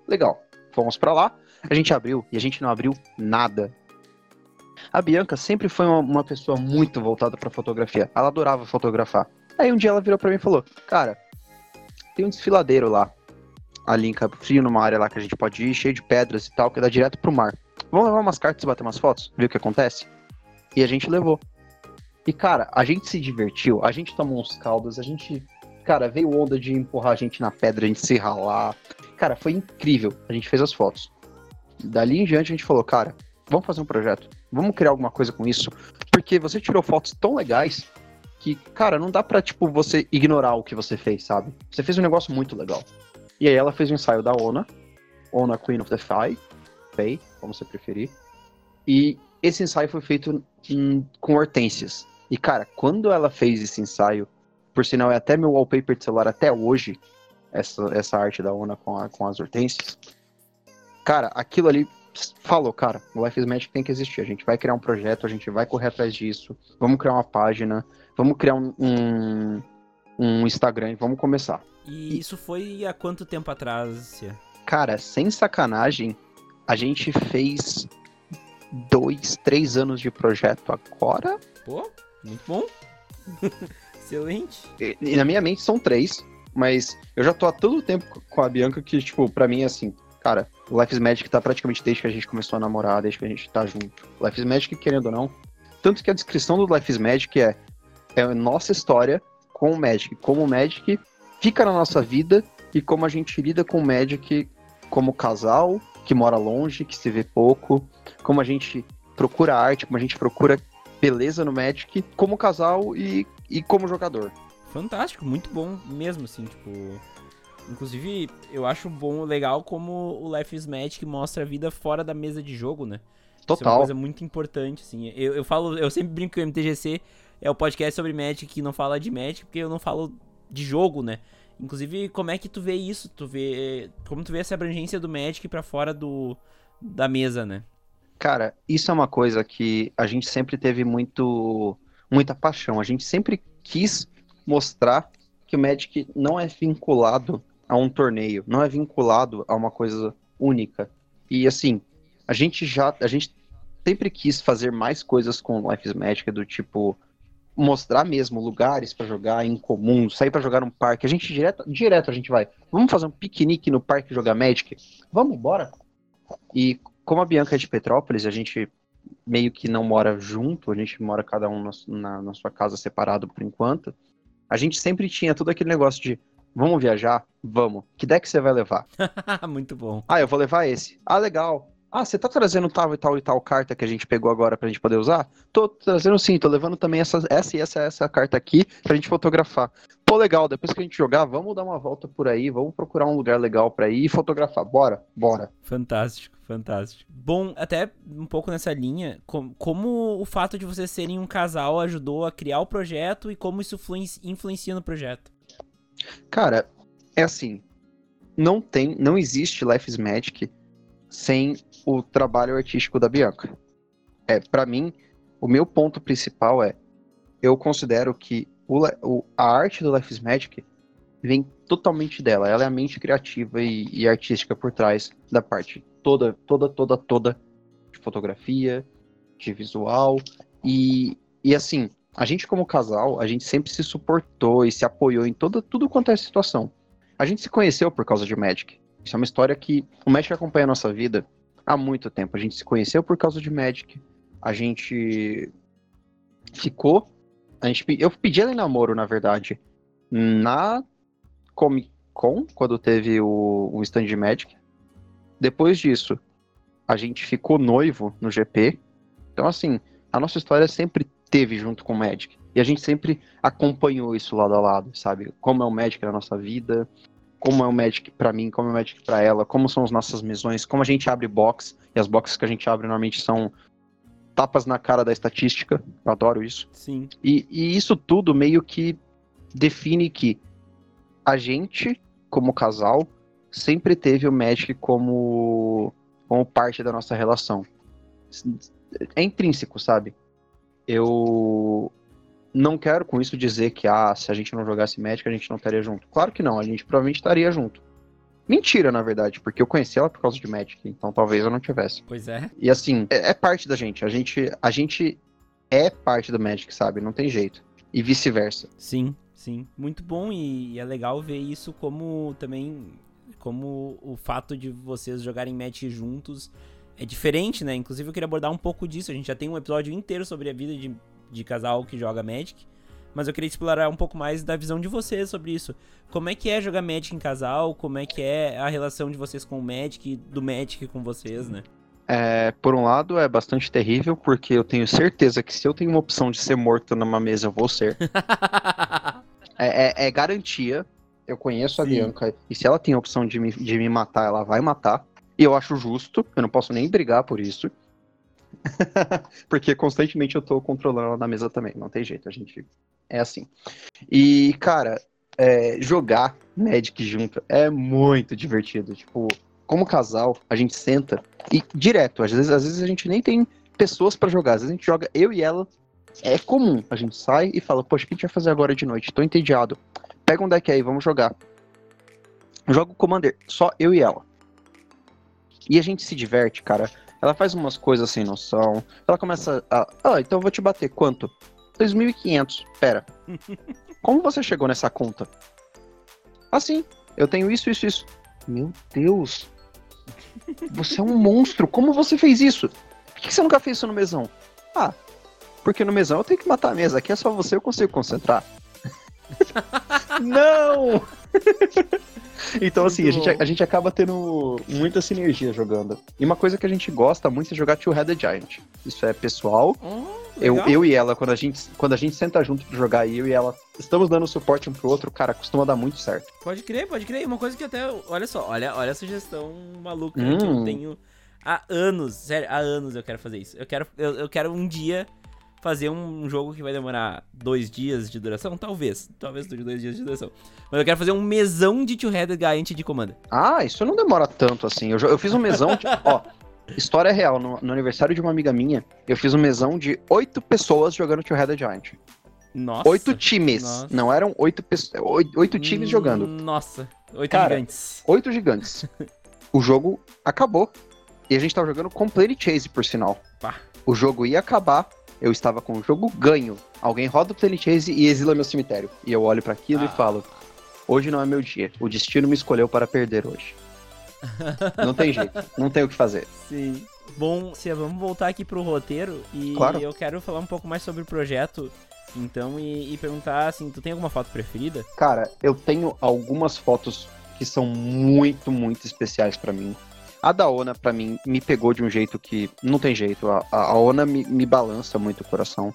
Legal. Fomos para lá, a gente abriu e a gente não abriu nada. A Bianca sempre foi uma, uma pessoa muito voltada para fotografia. Ela adorava fotografar. Aí um dia ela virou para mim e falou: "Cara, tem um desfiladeiro lá, ali em Cabo Frio, numa área lá que a gente pode ir, cheio de pedras e tal, que dá direto pro mar. Vamos levar umas cartas e bater umas fotos? Ver o que acontece?" E a gente levou. E, cara, a gente se divertiu, a gente tomou uns caldos, a gente. Cara, veio onda de empurrar a gente na pedra, a gente se ralar. Cara, foi incrível. A gente fez as fotos. Dali em diante a gente falou, cara, vamos fazer um projeto. Vamos criar alguma coisa com isso. Porque você tirou fotos tão legais que, cara, não dá pra, tipo, você ignorar o que você fez, sabe? Você fez um negócio muito legal. E aí ela fez um ensaio da Ona, Ona Queen of the Fae, Fae, como você preferir. E esse ensaio foi feito em, com hortênsias. E, cara, quando ela fez esse ensaio, por sinal, é até meu wallpaper de celular até hoje, essa, essa arte da Ona com, a, com as hortênsias. Cara, aquilo ali falou, cara, o Life is Magic tem que existir. A gente vai criar um projeto, a gente vai correr atrás disso. Vamos criar uma página, vamos criar um, um, um Instagram, vamos começar. E isso foi há quanto tempo atrás, Cia? Cara, sem sacanagem, a gente fez dois, três anos de projeto agora. Pô, muito bom. [laughs] Excelente. E, e, na minha mente são três, mas eu já tô há tanto tempo com a Bianca que, tipo, pra mim é assim, cara, Life is Magic tá praticamente desde que a gente começou a namorar, desde que a gente tá junto. Life is Magic, querendo ou não. Tanto que a descrição do Life is Magic é, é a nossa história com o Magic, como o Magic fica na nossa vida e como a gente lida com o Magic como casal, que mora longe, que se vê pouco, como a gente procura arte, como a gente procura beleza no Magic, como casal e, e como jogador. Fantástico, muito bom mesmo, assim, tipo. Inclusive, eu acho bom, legal como o Life is Magic mostra a vida fora da mesa de jogo, né? Total. Isso é uma coisa muito importante, assim. Eu, eu falo, eu sempre brinco que o MTGC é o podcast sobre Magic que não fala de Magic, porque eu não falo de jogo, né? Inclusive, como é que tu vê isso? Tu vê. Como tu vê essa abrangência do Magic para fora do, da mesa, né? Cara, isso é uma coisa que a gente sempre teve muito muita paixão. A gente sempre quis mostrar que o Magic não é vinculado a um torneio, não é vinculado a uma coisa única. E assim, a gente já a gente sempre quis fazer mais coisas com Life is Magic do tipo mostrar mesmo lugares para jogar em comum, sair para jogar num parque. A gente direto, direto a gente vai. Vamos fazer um piquenique no parque jogar Magic? Vamos, bora. E como a Bianca é de Petrópolis, a gente meio que não mora junto, a gente mora cada um na, na, na sua casa separado por enquanto. A gente sempre tinha todo aquele negócio de vamos viajar? Vamos. Que deck você vai levar? [laughs] Muito bom. Ah, eu vou levar esse. Ah, legal. Ah, você tá trazendo tal e tal e tal carta que a gente pegou agora pra gente poder usar? Tô trazendo sim, tô levando também essa, essa e essa, essa carta aqui pra gente fotografar. Pô, legal, depois que a gente jogar, vamos dar uma volta por aí, vamos procurar um lugar legal pra ir e fotografar. Bora, bora. Fantástico, fantástico. Bom, até um pouco nessa linha, com, como o fato de vocês serem um casal ajudou a criar o projeto e como isso influencia no projeto? Cara, é assim, não tem, não existe Life is Magic sem o trabalho artístico da Bianca. É, para mim, o meu ponto principal é, eu considero que o, o, a arte do Life is Magic vem totalmente dela. Ela é a mente criativa e, e, artística por trás da parte toda, toda, toda, toda de fotografia, de visual e, e assim, a gente como casal, a gente sempre se suportou e se apoiou em toda, tudo quanto é situação. A gente se conheceu por causa de Magic. Isso é uma história que o Magic acompanha a nossa vida há muito tempo. A gente se conheceu por causa de Magic. A gente ficou. A gente, eu pedi ela em namoro, na verdade, na Comic Con, quando teve o, o stand de Magic. Depois disso, a gente ficou noivo no GP. Então, assim, a nossa história sempre teve junto com o Magic. E a gente sempre acompanhou isso lado a lado, sabe? Como é o Magic na nossa vida, como é o Magic para mim, como é o Magic para ela, como são as nossas mesões, como a gente abre box, e as boxes que a gente abre normalmente são tapas na cara da estatística. Eu adoro isso. Sim. E, e isso tudo meio que define que a gente, como casal, sempre teve o Magic como, como parte da nossa relação. É intrínseco, sabe? Eu não quero com isso dizer que, ah, se a gente não jogasse Magic, a gente não estaria junto. Claro que não, a gente provavelmente estaria junto. Mentira, na verdade, porque eu conheci ela por causa de Magic, então talvez eu não tivesse. Pois é. E assim, é, é parte da gente. A gente, a gente é parte do Magic, sabe? Não tem jeito. E vice-versa. Sim, sim. Muito bom e, e é legal ver isso como também como o fato de vocês jogarem Magic juntos é diferente, né? Inclusive eu queria abordar um pouco disso. A gente já tem um episódio inteiro sobre a vida de, de casal que joga Magic. Mas eu queria explorar um pouco mais da visão de vocês sobre isso. Como é que é jogar Magic em casal? Como é que é a relação de vocês com o Magic, do Magic com vocês, né? É, por um lado, é bastante terrível, porque eu tenho certeza que se eu tenho uma opção de ser morto numa mesa, eu vou ser. [laughs] é, é, é, garantia. Eu conheço Sim. a Bianca, e se ela tem a opção de me, de me matar, ela vai matar. E eu acho justo, eu não posso nem brigar por isso. [laughs] porque constantemente eu tô controlando ela na mesa também, não tem jeito, a gente é assim. E, cara, é, jogar Magic junto é muito divertido. Tipo, como casal, a gente senta e direto, às vezes, às vezes a gente nem tem pessoas para jogar, às vezes a gente joga eu e ela. É comum, a gente sai e fala, poxa, o que a gente vai fazer agora de noite? Tô entediado. Pega um deck aí, vamos jogar. Joga o Commander, só eu e ela. E a gente se diverte, cara. Ela faz umas coisas sem noção. Ela começa a. Ah, então eu vou te bater. Quanto? 2.500. Pera. [laughs] Como você chegou nessa conta? Assim, eu tenho isso, isso, isso. Meu Deus. Você é um monstro. Como você fez isso? Por que você nunca fez isso no mesão? Ah, porque no mesão eu tenho que matar a mesa. Aqui é só você, eu consigo concentrar. [laughs] Não! [laughs] então, assim, a gente, a gente acaba tendo muita sinergia jogando. E uma coisa que a gente gosta muito é jogar Two Headed Giant. Isso é pessoal. Oh, eu, eu e ela, quando a, gente, quando a gente senta junto pra jogar, eu e ela estamos dando suporte um pro outro, cara, costuma dar muito certo. Pode crer, pode crer. Uma coisa que até. Olha só, olha, olha a sugestão maluca hum. que eu hum. tenho há anos. Sério, há anos eu quero fazer isso. Eu quero, eu, eu quero um dia fazer um jogo que vai demorar dois dias de duração? Talvez. Talvez dure dois dias de duração. Mas eu quero fazer um mesão de Two-Headed Giant de comanda. Ah, isso não demora tanto assim. Eu, eu fiz um mesão. de, ó, história real. No, no, aniversário de uma amiga minha, eu fiz um mesão de oito pessoas jogando Two-Headed Giant. Nossa. Oito times. Nossa. Não eram oito, oito, oito times hum, jogando. Nossa. Oito Cara, gigantes. Oito gigantes. [laughs] o jogo acabou. E a gente tava jogando com Play Chase, por sinal. Pá. O jogo ia acabar eu estava com o jogo ganho. Alguém roda o Plane Chase e exila meu cemitério. E eu olho para aquilo ah. e falo: Hoje não é meu dia. O destino me escolheu para perder hoje. [laughs] não tem jeito. Não tem o que fazer. Sim. Bom, Cia, vamos voltar aqui pro roteiro e claro. eu quero falar um pouco mais sobre o projeto. Então, e, e perguntar assim, tu tem alguma foto preferida? Cara, eu tenho algumas fotos que são muito, muito especiais para mim. A da Ona, para mim, me pegou de um jeito que não tem jeito. A, a Ona me, me balança muito o coração.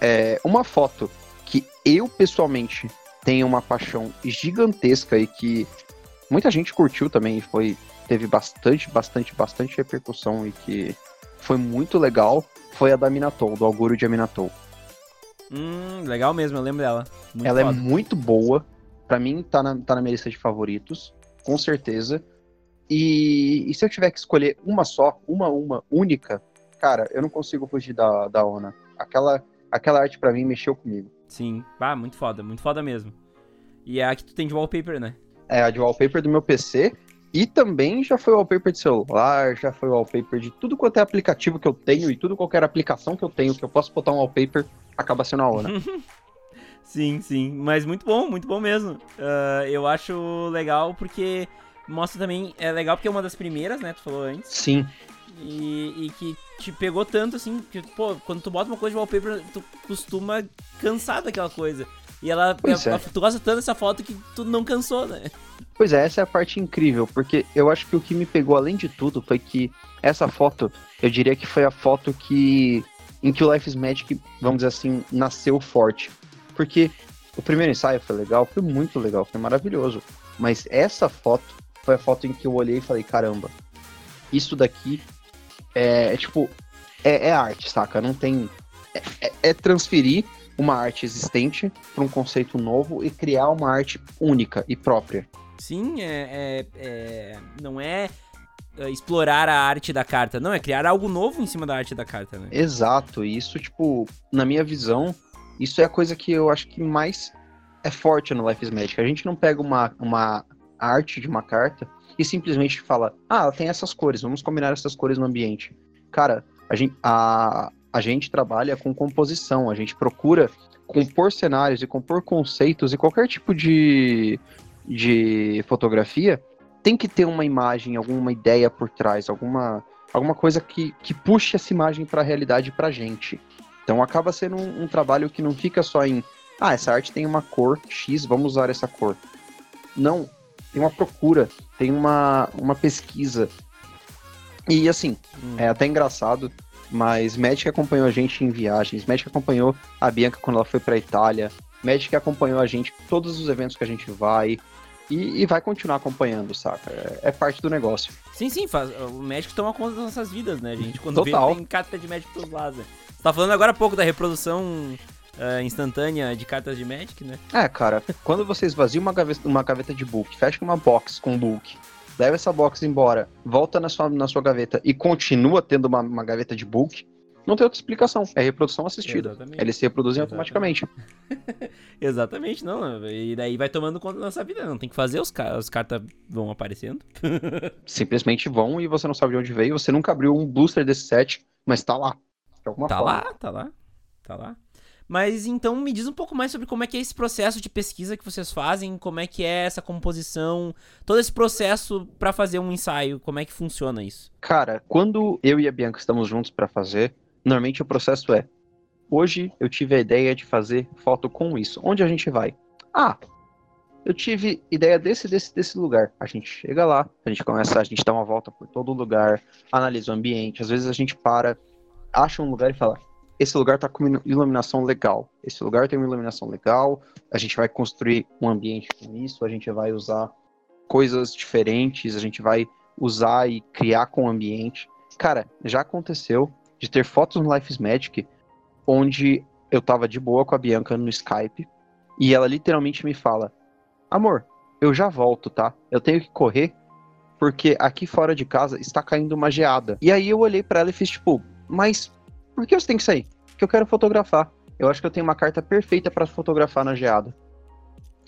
É uma foto que eu, pessoalmente, tenho uma paixão gigantesca e que muita gente curtiu também e foi teve bastante, bastante, bastante repercussão e que foi muito legal, foi a da Minatou, do Auguro de Aminatou. Hum, legal mesmo, eu lembro dela. Muito Ela é foda. é muito boa, para mim tá na, tá na minha lista de favoritos, com certeza. E, e, se eu tiver que escolher uma só, uma, uma, única, cara, eu não consigo fugir da, da Ona. Aquela, aquela arte para mim mexeu comigo. Sim, ah, muito foda, muito foda mesmo. E é a que tu tem de wallpaper, né? É, a de wallpaper do meu PC. E também já foi wallpaper de celular, já foi wallpaper de tudo quanto é aplicativo que eu tenho e tudo qualquer aplicação que eu tenho que eu posso botar um wallpaper, acaba sendo a Ona. [laughs] sim, sim. Mas muito bom, muito bom mesmo. Uh, eu acho legal porque mostra também, é legal porque é uma das primeiras, né? Tu falou antes. Sim. E, e que te pegou tanto assim, que, pô, quando tu bota uma coisa de wallpaper, tu costuma cansar daquela coisa. E ela, ela- é. tu gosta tanto dessa foto que tu não cansou, né? Pois é, essa é a parte incrível, porque eu acho que o que me pegou além de tudo foi que essa foto, eu diria que foi a foto que em que o Life is Magic, vamos dizer assim, nasceu forte. Porque o primeiro ensaio foi legal, foi muito legal, foi maravilhoso. Mas essa foto foi a foto em que eu olhei e falei, caramba, isso daqui é, é tipo, é, é arte, saca? Não tem. É, é- é transferir uma arte existente para um conceito novo e criar uma arte única e própria. Sim, é, é- é- não é, é explorar a arte da carta, não, é criar algo novo em cima da arte da carta, né? Exato, e isso, tipo, na minha visão, isso é a coisa que eu acho que mais é forte no Life is Magic. A gente não pega uma, uma arte de uma carta e simplesmente fala, ah, ela tem essas cores, vamos combinar essas cores no ambiente. Cara, a gente, a, a gente trabalha com composição, a gente procura compor cenários e compor conceitos e qualquer tipo de, de fotografia tem que ter uma imagem, alguma ideia por trás, alguma, alguma coisa que, que puxe essa imagem para a realidade pra gente. Então acaba sendo um, um trabalho que não fica só em, ah, essa arte tem uma cor X, vamos usar essa cor. Não, tem uma procura, tem uma, uma pesquisa. E assim, Hum. é até engraçado, mas Magic acompanhou a gente em viagens, Magic acompanhou a Bianca quando ela foi pra Itália, Magic acompanhou a gente em todos os eventos que a gente vai. E, e vai continuar acompanhando, saca? É, é parte do negócio. Sim, sim, faz, o Magic toma conta das nossas vidas, né, gente? Quando Total. vê, tem carta de Magic pros lados. né? Você tá falando agora há pouco da reprodução ah, instantânea de cartas de Magic, né? É, cara, quando você esvazia uma gaveta, uma gaveta de book, fecha uma box com book, leva essa box embora, volta na sua, na sua gaveta e continua tendo uma, uma gaveta de book, não tem outra explicação. É reprodução assistida. Exatamente. Eles se reproduzem Exatamente. automaticamente. [laughs] Exatamente, não. E daí vai tomando conta da nossa vida, não tem que fazer, os, ca- as cartas vão aparecendo. [laughs] Simplesmente vão e você não sabe de onde veio. Você nunca abriu um booster desse set, mas tá lá. De alguma Tá forma. lá, tá lá, tá lá. Mas então me diz um pouco mais sobre como é que é esse processo de pesquisa que vocês fazem, como é que é essa composição, todo esse processo pra fazer um ensaio, como é que funciona isso? Cara, quando eu e a Bianca estamos juntos pra fazer, normalmente o processo é: hoje eu tive a ideia de fazer foto com isso. Onde a gente vai? Ah, eu tive ideia desse, desse, desse lugar. A gente chega lá, a gente começa, a gente dá uma volta por todo lugar, analisa o ambiente. Às vezes a gente para, acha um lugar e fala: esse lugar tá com ilu- iluminação legal. Esse lugar tem uma iluminação legal. A gente vai construir um ambiente com isso. A gente vai usar coisas diferentes. A gente vai usar e criar com o ambiente. Cara, já aconteceu de ter fotos no Life is Magic onde eu tava de boa com a Bianca no Skype e ela literalmente me fala: Amor, eu já volto, tá? Eu tenho que correr porque aqui fora de casa está caindo uma geada. E aí eu olhei pra ela e fiz tipo: Mas por que você tem que sair? Porque eu quero fotografar. Eu acho que eu tenho uma carta perfeita pra fotografar na geada.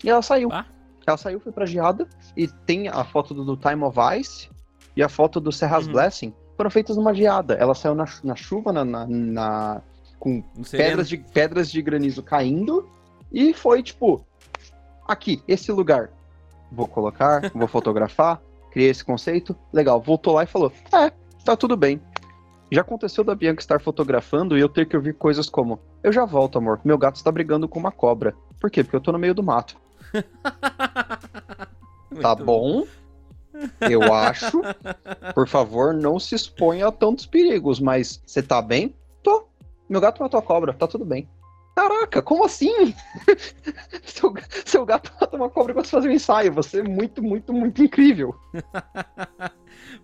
E ela saiu. Ah. Ela saiu, foi pra geada e tem a foto do, do Time of Ice e a foto do Serra's Uhum. Blessing foram feitas numa geada. Ela saiu na, na chuva, na, na- na- com pedras de, pedras de granizo caindo e foi tipo: aqui, esse lugar. Vou colocar, vou [laughs] fotografar, criei esse conceito, legal. Voltou lá e falou: é, tá tudo bem. Já aconteceu da Bianca estar fotografando e eu ter que ouvir coisas como: Eu já volto, amor, meu gato está brigando com uma cobra. Por quê? Porque eu tô no meio do mato. [laughs] Tá bom? Eu acho. Por favor, não se exponha a tantos perigos, mas você tá bem? Tô. Meu gato matou a cobra, tá tudo bem. Caraca, como assim? [laughs] seu, seu gato matou uma cobra enquanto você fazia um ensaio. Você é muito, muito, muito incrível. [laughs]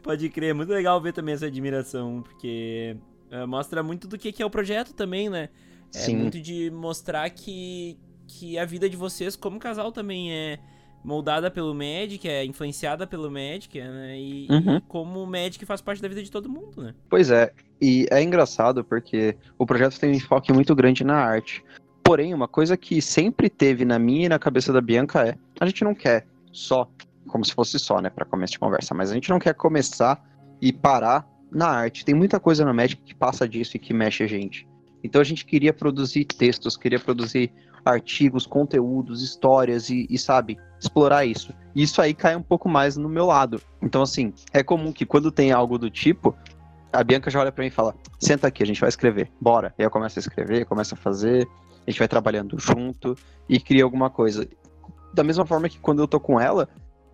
Pode crer, muito legal ver também essa admiração, porque eh, mostra muito do que, que é o projeto também, né? É Sim. muito de mostrar que, que a vida de vocês como casal também é moldada pelo Magic, é influenciada pelo Magic, né? E, Uhum. e como o Magic faz parte da vida de todo mundo, né? Pois é, e é engraçado porque o projeto tem um enfoque muito grande na arte. Porém, uma coisa que sempre teve na minha e na cabeça da Bianca é: a gente não quer só, como se fosse só, né, para começo de conversa, mas a gente não quer começar e parar na arte. Tem muita coisa no Magic que passa disso e que mexe a gente. Então a gente queria produzir textos, queria produzir artigos, conteúdos, histórias e, e, sabe, explorar isso. Isso aí cai um pouco mais no meu lado. Então, assim, é comum que quando tem algo do tipo, a Bianca já olha para mim e fala: senta aqui, a gente vai escrever, bora. E eu começo a escrever, começo a fazer, a gente vai trabalhando junto e cria alguma coisa. Da mesma forma que quando eu tô com ela,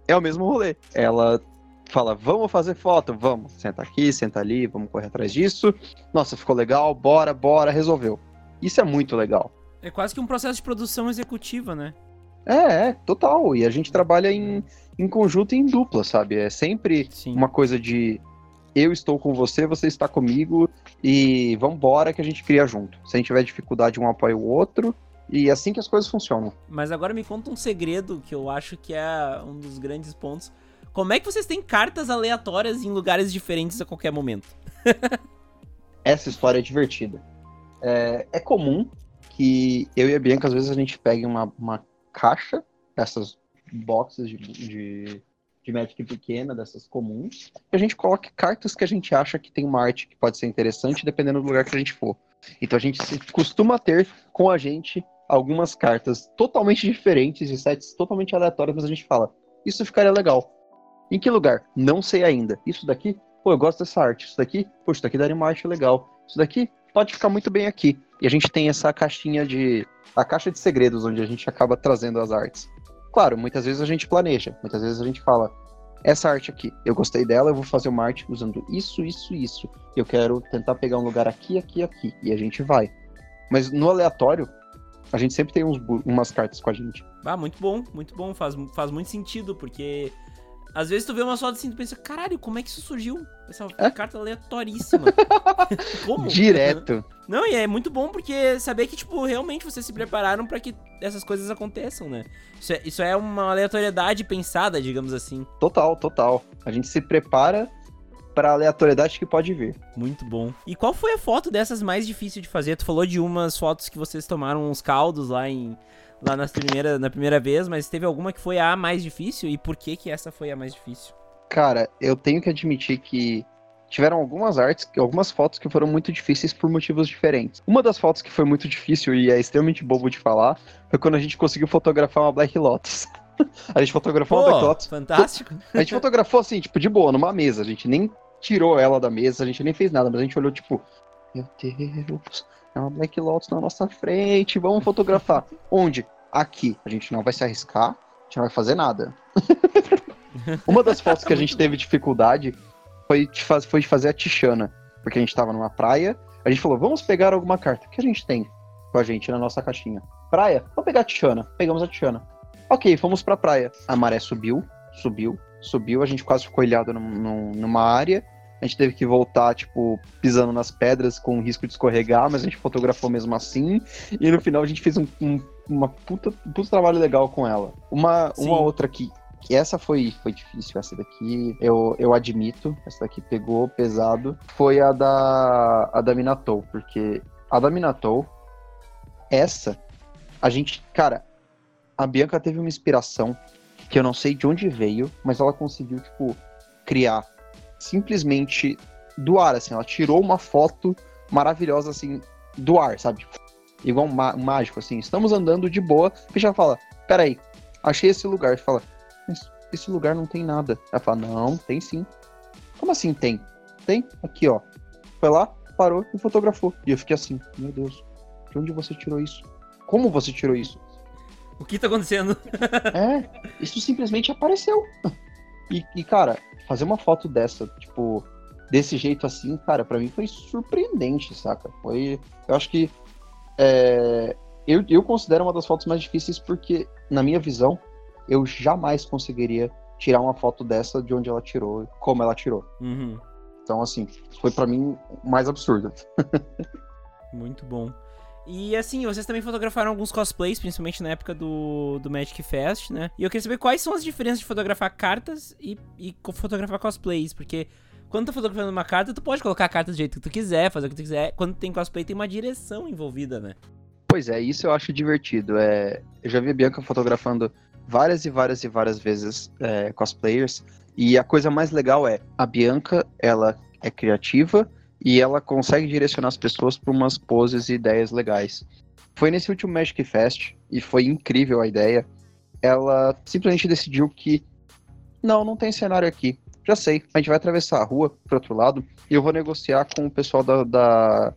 é o mesmo rolê. Ela fala, vamos fazer foto, vamos, senta aqui, senta ali, vamos correr atrás disso. Nossa, ficou legal, bora, bora, resolveu. Isso é muito legal. É quase que um processo de produção executiva, né? É, é, total. E a gente trabalha em, em conjunto e em dupla, sabe? É sempre Sim. uma coisa de eu estou com você, você está comigo e vambora que a gente cria junto. Se a gente tiver dificuldade, um apoia o outro. E é assim que as coisas funcionam. Mas agora me conta um segredo que eu acho que é um dos grandes pontos. Como é que vocês têm cartas aleatórias em lugares diferentes a qualquer momento? [laughs] Essa história é divertida. É, é, comum que eu e a Bianca, às vezes, a gente pegue uma, uma caixa dessas boxes de, de de Magic pequena, dessas comuns, e a gente coloca cartas que a gente acha que tem uma arte que pode ser interessante, dependendo do lugar que a gente for. Então a gente costuma ter com a gente algumas cartas totalmente diferentes, de sets totalmente aleatórios, mas a gente fala, isso ficaria legal. Em que lugar? Não sei ainda. Isso daqui? Pô, eu gosto dessa arte. Isso daqui? Poxa, isso daqui daria uma arte legal. Isso daqui pode ficar muito bem aqui. E a gente tem essa caixinha de. a caixa de segredos, onde a gente acaba trazendo as artes. Claro, muitas vezes a gente planeja, muitas vezes a gente fala, essa arte aqui, eu gostei dela, eu vou fazer uma arte usando isso, isso, isso. Eu quero tentar pegar um lugar aqui, aqui, aqui. E a gente vai. Mas no aleatório, a gente sempre tem uns, umas cartas com a gente. Ah, muito bom, muito bom. Faz, faz muito sentido, porque às vezes tu vê uma foto assim e pensa, caralho, como é que isso surgiu? Essa é? carta aleatoríssima. [laughs] como? Direto. Não, e é muito bom porque saber que, tipo, realmente vocês se prepararam para que essas coisas aconteçam, né? Isso é, isso é uma aleatoriedade pensada, digamos assim. Total, total. A gente se prepara para aleatoriedade que pode vir. Muito bom. E qual foi a foto dessas mais difícil de fazer? Tu falou de umas fotos que vocês tomaram uns caldos lá em lá na primeira, na primeira vez, mas teve alguma que foi a mais difícil e por que que essa foi a mais difícil? Cara, eu tenho que admitir que tiveram algumas artes, algumas fotos que foram muito difíceis por motivos diferentes. Uma das fotos que foi muito difícil e é extremamente bobo de falar foi quando a gente conseguiu fotografar uma Black Lotus. [laughs] a gente fotografou Pô, uma Black Lotus. Fantástico. A gente fotografou assim, tipo, de boa, numa mesa. A gente nem tirou ela da mesa, a gente nem fez nada, mas a gente olhou, tipo, meu Deus, é uma Black Lotus na nossa frente, vamos fotografar. [laughs] Onde? Aqui. A gente não vai se arriscar, a gente não vai fazer nada. [laughs] Uma das fotos que a gente teve dificuldade foi de, faz, foi fazer a Tixana. Porque a gente tava numa praia, a gente falou, vamos pegar alguma carta. Que a gente tem com a gente na nossa caixinha? Praia? Vamos pegar a Tixana. Pegamos a Tixana. Ok, fomos pra praia. A maré subiu, subiu, subiu. A gente quase ficou ilhado num, num, numa área. A gente teve que voltar, tipo, pisando nas pedras com risco de escorregar, mas a gente fotografou mesmo assim. E no final a gente fez um, um uma puta, um puta trabalho legal com ela. Uma, uma outra que, que essa foi, foi difícil, essa daqui eu, eu admito, essa daqui pegou pesado, foi a da, a da Minatou, porque a da Minatou, essa, a gente, cara, a Bianca teve uma inspiração que eu não sei de onde veio, mas ela conseguiu, tipo, criar simplesmente do ar, assim, ela tirou uma foto maravilhosa, assim, do ar, sabe? Igual um, um mágico, assim, estamos andando de boa, e já fala, peraí, achei esse lugar. Fala, mas esse lugar não tem nada. Ela fala, não, tem sim. Como assim tem? Tem? Aqui, ó. Foi lá, parou e fotografou. E eu fiquei assim, meu Deus, de onde você tirou isso? Como você tirou isso? O que tá acontecendo? é, isso simplesmente apareceu. E, e, cara, fazer uma foto dessa, tipo, desse jeito assim, cara, para mim foi surpreendente, saca? Foi. Eu acho que. É, eu, eu considero uma das fotos mais difíceis porque, na minha visão, eu jamais conseguiria tirar uma foto dessa de onde ela tirou, como ela tirou. Uhum. Então, assim, foi para mim mais absurdo. [laughs] Muito bom. E assim, vocês também fotografaram alguns cosplays, principalmente na época do, do Magic Fest, né? E eu queria saber quais são as diferenças de fotografar cartas e, e fotografar cosplays, porque quando tu tá fotografando uma carta, tu pode colocar a carta do jeito que tu quiser, fazer o que tu quiser. Quando tem cosplay, tem uma direção envolvida, né? Pois é, isso eu acho divertido. É, eu já vi a Bianca fotografando várias e várias e várias vezes é, cosplayers, e a coisa mais legal é, a Bianca, ela é criativa, e ela consegue direcionar as pessoas para umas poses e ideias legais. Foi nesse último Magic Fest e foi incrível a ideia. Ela simplesmente decidiu que não, não tem cenário aqui. Já sei, a gente vai atravessar a rua pro outro lado e eu vou negociar com o pessoal da, da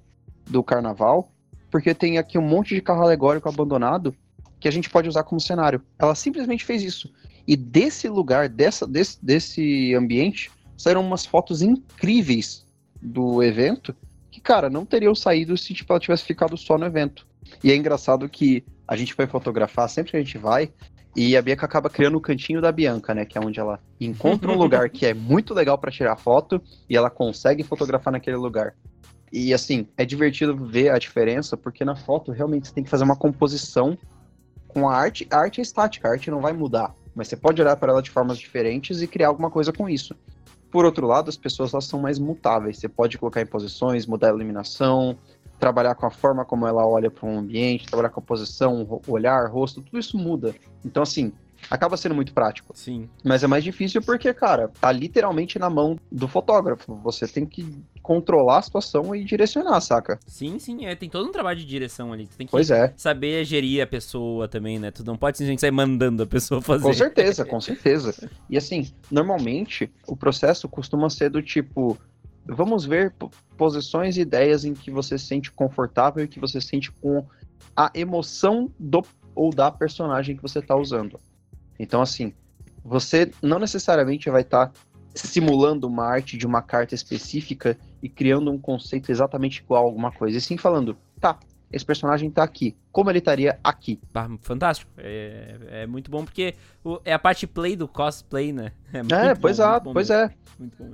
do carnaval, porque tem aqui um monte de carro alegórico abandonado que a gente pode usar como cenário. Ela simplesmente fez isso. E desse lugar, dessa, desse, desse ambiente, saíram umas fotos incríveis do evento que, cara, não teriam saído se tipo, ela tivesse ficado só no evento. E é engraçado que a gente vai fotografar, sempre que a gente vai, e a Bianca acaba criando o cantinho da Bianca, né? Que é onde ela encontra um lugar que é muito legal para tirar foto e ela consegue fotografar naquele lugar. E assim, é divertido ver a diferença, porque na foto realmente você tem que fazer uma composição com a arte. A arte é estática, a arte não vai mudar. Mas você pode olhar para ela de formas diferentes e criar alguma coisa com isso. Por outro lado, as pessoas elas são mais mutáveis. Você pode colocar em posições, mudar a iluminação, trabalhar com a forma como ela olha para um ambiente, trabalhar com a posição, olhar, rosto, tudo isso muda. Então, assim, acaba sendo muito prático. Sim. Mas é mais difícil porque, cara, tá literalmente na mão do fotógrafo. Você tem que controlar a situação e direcionar, saca? Sim, sim, é, tem todo um trabalho de direção ali. Tu tem que Pois é. saber gerir a pessoa também, né? Tu não pode simplesmente sair mandando a pessoa fazer. Com certeza, com certeza. E assim, normalmente o processo costuma ser do tipo. Vamos ver posições e ideias em que você se sente confortável e que você sente com a emoção do ou da personagem que você está usando. Então, assim, você não necessariamente vai estar tá simulando uma arte de uma carta específica e criando um conceito exatamente igual a alguma coisa. E sim falando, tá, esse personagem tá aqui. Como ele estaria aqui? Ah, fantástico. É, é, muito bom porque o, é a parte play do cosplay, né? É, é pois, é, pois é.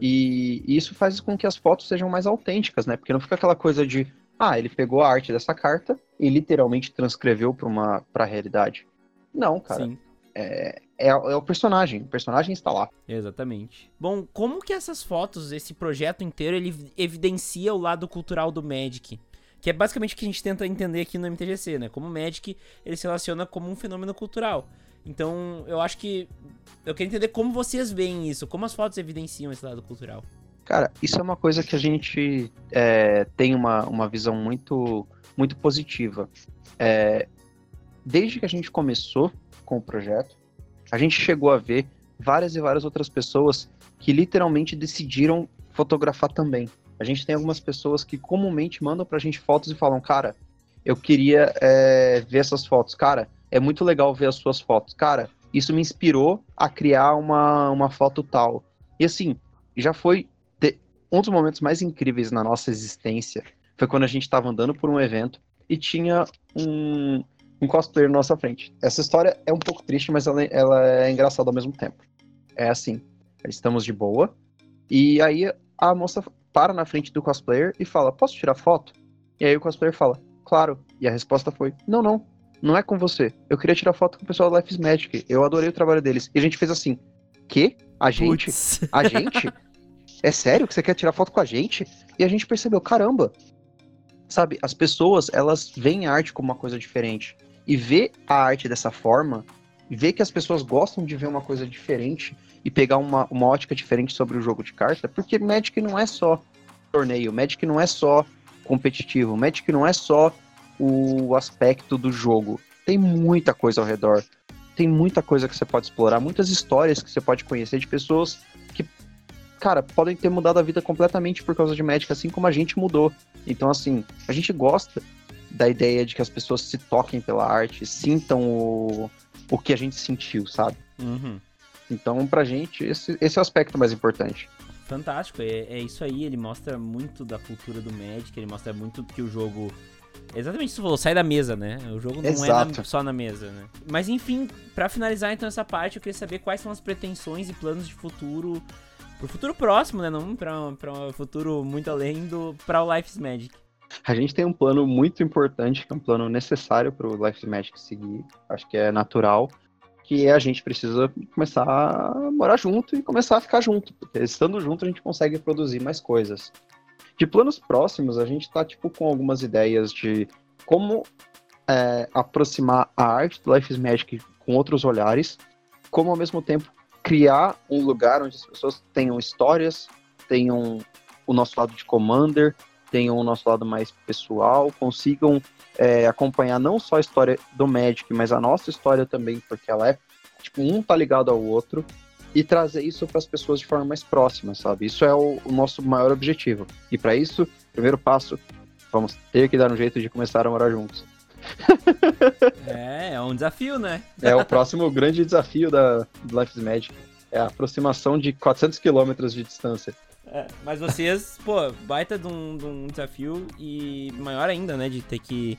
E, e, isso faz com que as fotos sejam mais autênticas, né? Porque não fica aquela coisa de, ah, ele pegou a arte dessa carta e literalmente transcreveu para uma pra realidade. Não, cara. Sim é, é, é, o personagem, o personagem está lá. Exatamente. Bom, como que essas fotos, esse projeto inteiro, ele evidencia o lado cultural do Magic? Que é basicamente o que a gente tenta entender aqui no MTGC, né? Como o Magic, ele se relaciona como um fenômeno cultural. Então, eu acho que eu quero entender como vocês veem isso, como as fotos evidenciam esse lado cultural. Cara, isso é uma coisa que a gente é, tem uma, uma visão muito, muito positiva. É, desde que a gente começou com o projeto, a gente chegou a ver várias e várias outras pessoas que literalmente decidiram fotografar também. A gente tem algumas pessoas que comumente mandam pra gente fotos e falam, cara, eu queria é, ver essas fotos. Cara, é muito legal ver as suas fotos. Cara, isso me inspirou a criar uma, uma foto tal. E assim, já foi um dos momentos mais incríveis na nossa existência foi quando a gente estava andando por um evento e tinha um, um cosplayer na nossa frente. Essa história é um pouco triste, mas ela, ela é engraçada ao mesmo tempo. É assim, estamos de boa, e aí a moça para na frente do cosplayer e fala, posso tirar foto? E aí o cosplayer fala, claro. E a resposta foi, não, não, não é com você. Eu queria tirar foto com o pessoal do Life is Magic. Eu adorei o trabalho deles. E a gente fez assim, que? A gente? Puts. A gente? É sério que você quer tirar foto com a gente? E a gente percebeu, caramba, sabe, as pessoas, elas veem a arte como uma coisa diferente e ver a arte dessa forma, ver que as pessoas gostam de ver uma coisa diferente e pegar uma, uma ótica diferente sobre o jogo de carta, porque Magic não é só torneio, Magic não é só competitivo, Magic não é só o aspecto do jogo. Tem muita coisa ao redor. Tem muita coisa que você pode explorar, muitas histórias que você pode conhecer de pessoas que, cara, podem ter mudado a vida completamente por causa de Magic, assim como a gente mudou. Então, assim, a gente gosta da ideia de que as pessoas se toquem pela arte, sintam o, o que a gente sentiu, sabe? Uhum. Então, pra gente, esse, esse é o aspecto mais importante. Fantástico, é, é isso aí, ele mostra muito da cultura do Magic, ele mostra muito que o jogo Exatamente isso que você falou, sai da mesa, né? O jogo não Exato. é na, só na mesa, né? Mas enfim, para finalizar então essa parte, eu queria saber quais são as pretensões e planos de futuro pro futuro próximo, né? Não para um futuro muito além do para o Life's Magic. A gente tem um plano muito importante, que é um plano necessário para o Life Magic seguir, acho que é natural, que é a gente precisa começar a morar junto e começar a ficar junto, porque estando junto a gente consegue produzir mais coisas. De planos próximos, a gente está tipo, com algumas ideias de como é, aproximar a arte do Life is Magic com outros olhares, como ao mesmo tempo criar um lugar onde as pessoas tenham histórias, tenham o nosso lado de Commander, tenham o nosso lado mais pessoal, consigam é, acompanhar não só a história do Magic, mas a nossa história também, porque ela é, tipo, um tá ligado ao outro, e trazer isso para as pessoas de forma mais próxima, sabe? Isso é o, o nosso maior objetivo. E para isso, primeiro passo, vamos ter que dar um jeito de começar a morar juntos. [laughs] é, é um desafio, né? É o próximo grande desafio da do Life is Magic. É a aproximação de 400 quilômetros de distância. É, mas vocês, pô, baita de um, de um, desafio e maior ainda, né? De ter que,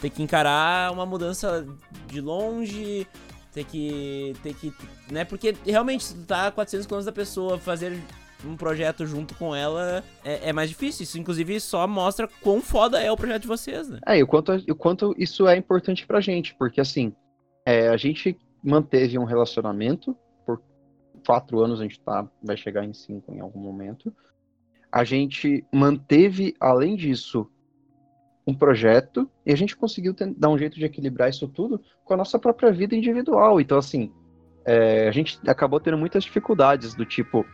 ter que encarar uma mudança de longe, ter que. ter que. né? Porque realmente, se tu tá a 400 km da pessoa, fazer um projeto junto com ela é, é, mais difícil. Isso, inclusive, só mostra quão foda é o projeto de vocês, né? É, e o quanto, o quanto isso é importante pra gente, porque assim, é, a gente manteve um relacionamento quatro anos, a gente tá, vai chegar em cinco em algum momento. A gente manteve, além disso, um projeto e a gente conseguiu ter, dar um jeito de equilibrar isso tudo com a nossa própria vida individual. Então, assim, é, a gente acabou tendo muitas dificuldades do tipo,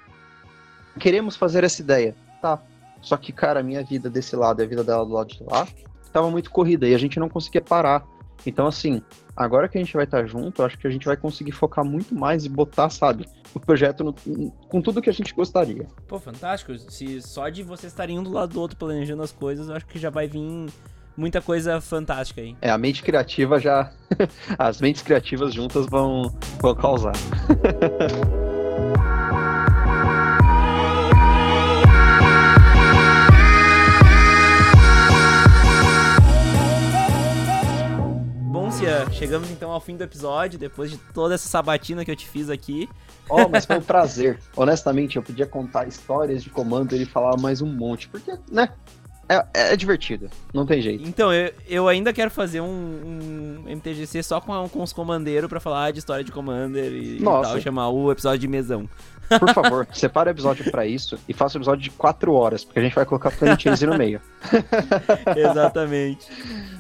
queremos fazer essa ideia, tá? Só que, cara, a minha vida desse lado e a vida dela do lado de lá estava muito corrida e a gente não conseguia parar. Então, assim, agora que a gente vai estar junto, acho que a gente vai conseguir focar muito mais e botar, sabe, o projeto no, com tudo que a gente gostaria. Pô, fantástico. Se só de vocês estarem um do lado do outro planejando as coisas, eu acho que já vai vir muita coisa fantástica aí. É, a mente criativa já. [laughs] As mentes criativas juntas vão, vão causar. [laughs] chegamos então ao fim do episódio, depois de toda essa sabatina que eu te fiz aqui. Oh, mas foi um prazer. Honestamente, eu podia contar histórias de comando e falar mais um monte, porque, né? É, é, divertido, não tem jeito. Então, eu, eu ainda quero fazer um, um MTGC só com, com os comandeiros para falar de história de Commander e, e tal, chamar o episódio de mesão. Por favor, [laughs] separe o episódio para isso e faça um episódio de 4 horas, porque a gente vai colocar Planet Chase no meio. [laughs] Exatamente.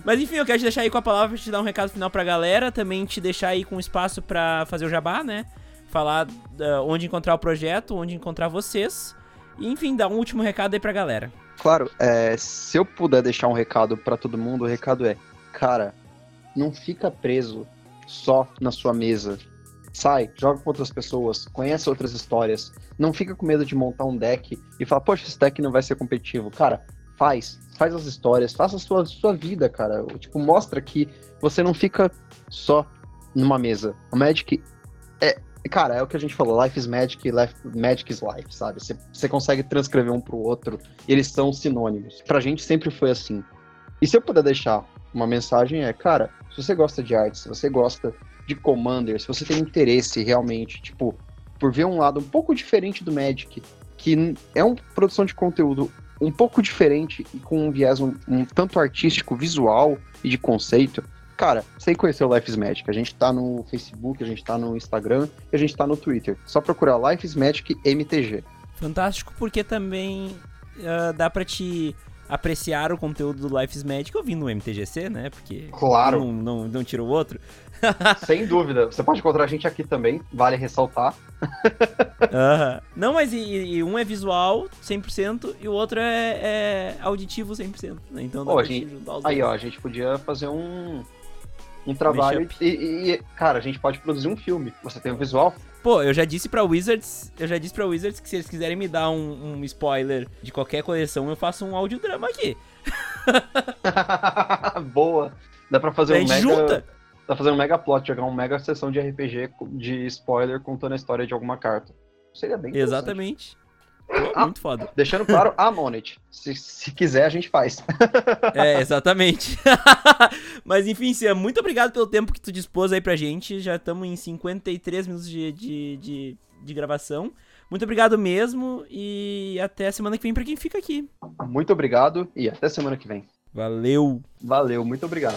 Mas enfim, eu quero te deixar aí com a palavra pra te dar um recado final pra galera, também te deixar aí com espaço para fazer o jabá, né? Falar uh, onde encontrar o projeto, onde encontrar vocês. E, enfim, dar um último recado aí pra galera. Claro, é, se eu puder deixar um recado para todo mundo, o recado é: cara, não fica preso só na sua mesa sai, joga com outras pessoas, conhece outras histórias, não fica com medo de montar um deck e falar, poxa, esse deck não vai ser competitivo. Cara, faz, faz as histórias, faça a sua, sua vida, cara. Tipo, mostra que você não fica só numa mesa. O Magic é, cara, é o que a gente falou, life is magic, life, magic is life, sabe? Você, consegue transcrever um pro outro, e eles são sinônimos. Pra gente sempre foi assim. E se eu puder deixar uma mensagem é, cara, se você gosta de arte, se você gosta de Commander, se você tem interesse realmente, tipo, por ver um lado um pouco diferente do Magic, que é uma produção de conteúdo um pouco diferente e com um viés um, um tanto artístico, visual e de conceito, cara, você conhecer o Life is Magic. A gente tá no Facebook, a gente tá no Instagram e a gente tá no Twitter. Só procurar Life is Magic MTG. Fantástico, porque também uh, dá para te apreciar o conteúdo do Life is Magic ouvindo o MTGC, né? Porque claro. um não, não, não tira o outro. [laughs] Sem dúvida. Você pode encontrar a gente aqui também, vale ressaltar. [laughs] uh Não, mas e, e, um é visual 100% e o outro é, é auditivo 100%. Né? Então dá pra gente... juntar os Aí, dois. ó, a gente podia fazer um, um trabalho e, e, cara, a gente pode produzir um filme. Você tem o visual, Pô, eu já disse pra Wizards, eu já disse pra Wizards que se eles quiserem me dar um, um spoiler de qualquer coleção, eu faço um audiodrama aqui. [laughs] Boa. Dá pra fazer um mega... Junta. Dá pra fazer um mega plot, jogar uma mega sessão de RPG de spoiler contando a história de alguma carta. Seria bem Exatamente. Pô, ah, muito foda. Deixando claro, a Monet. Se, se quiser, a gente faz. [laughs] é, exatamente. [laughs] Mas enfim, Cia, muito obrigado pelo tempo que tu dispôs aí pra gente. Já estamos em 53 minutos de, de, de, de gravação. Muito obrigado mesmo e até semana que vem pra quem fica aqui. Muito obrigado e até semana que vem. Valeu. Valeu, muito obrigado.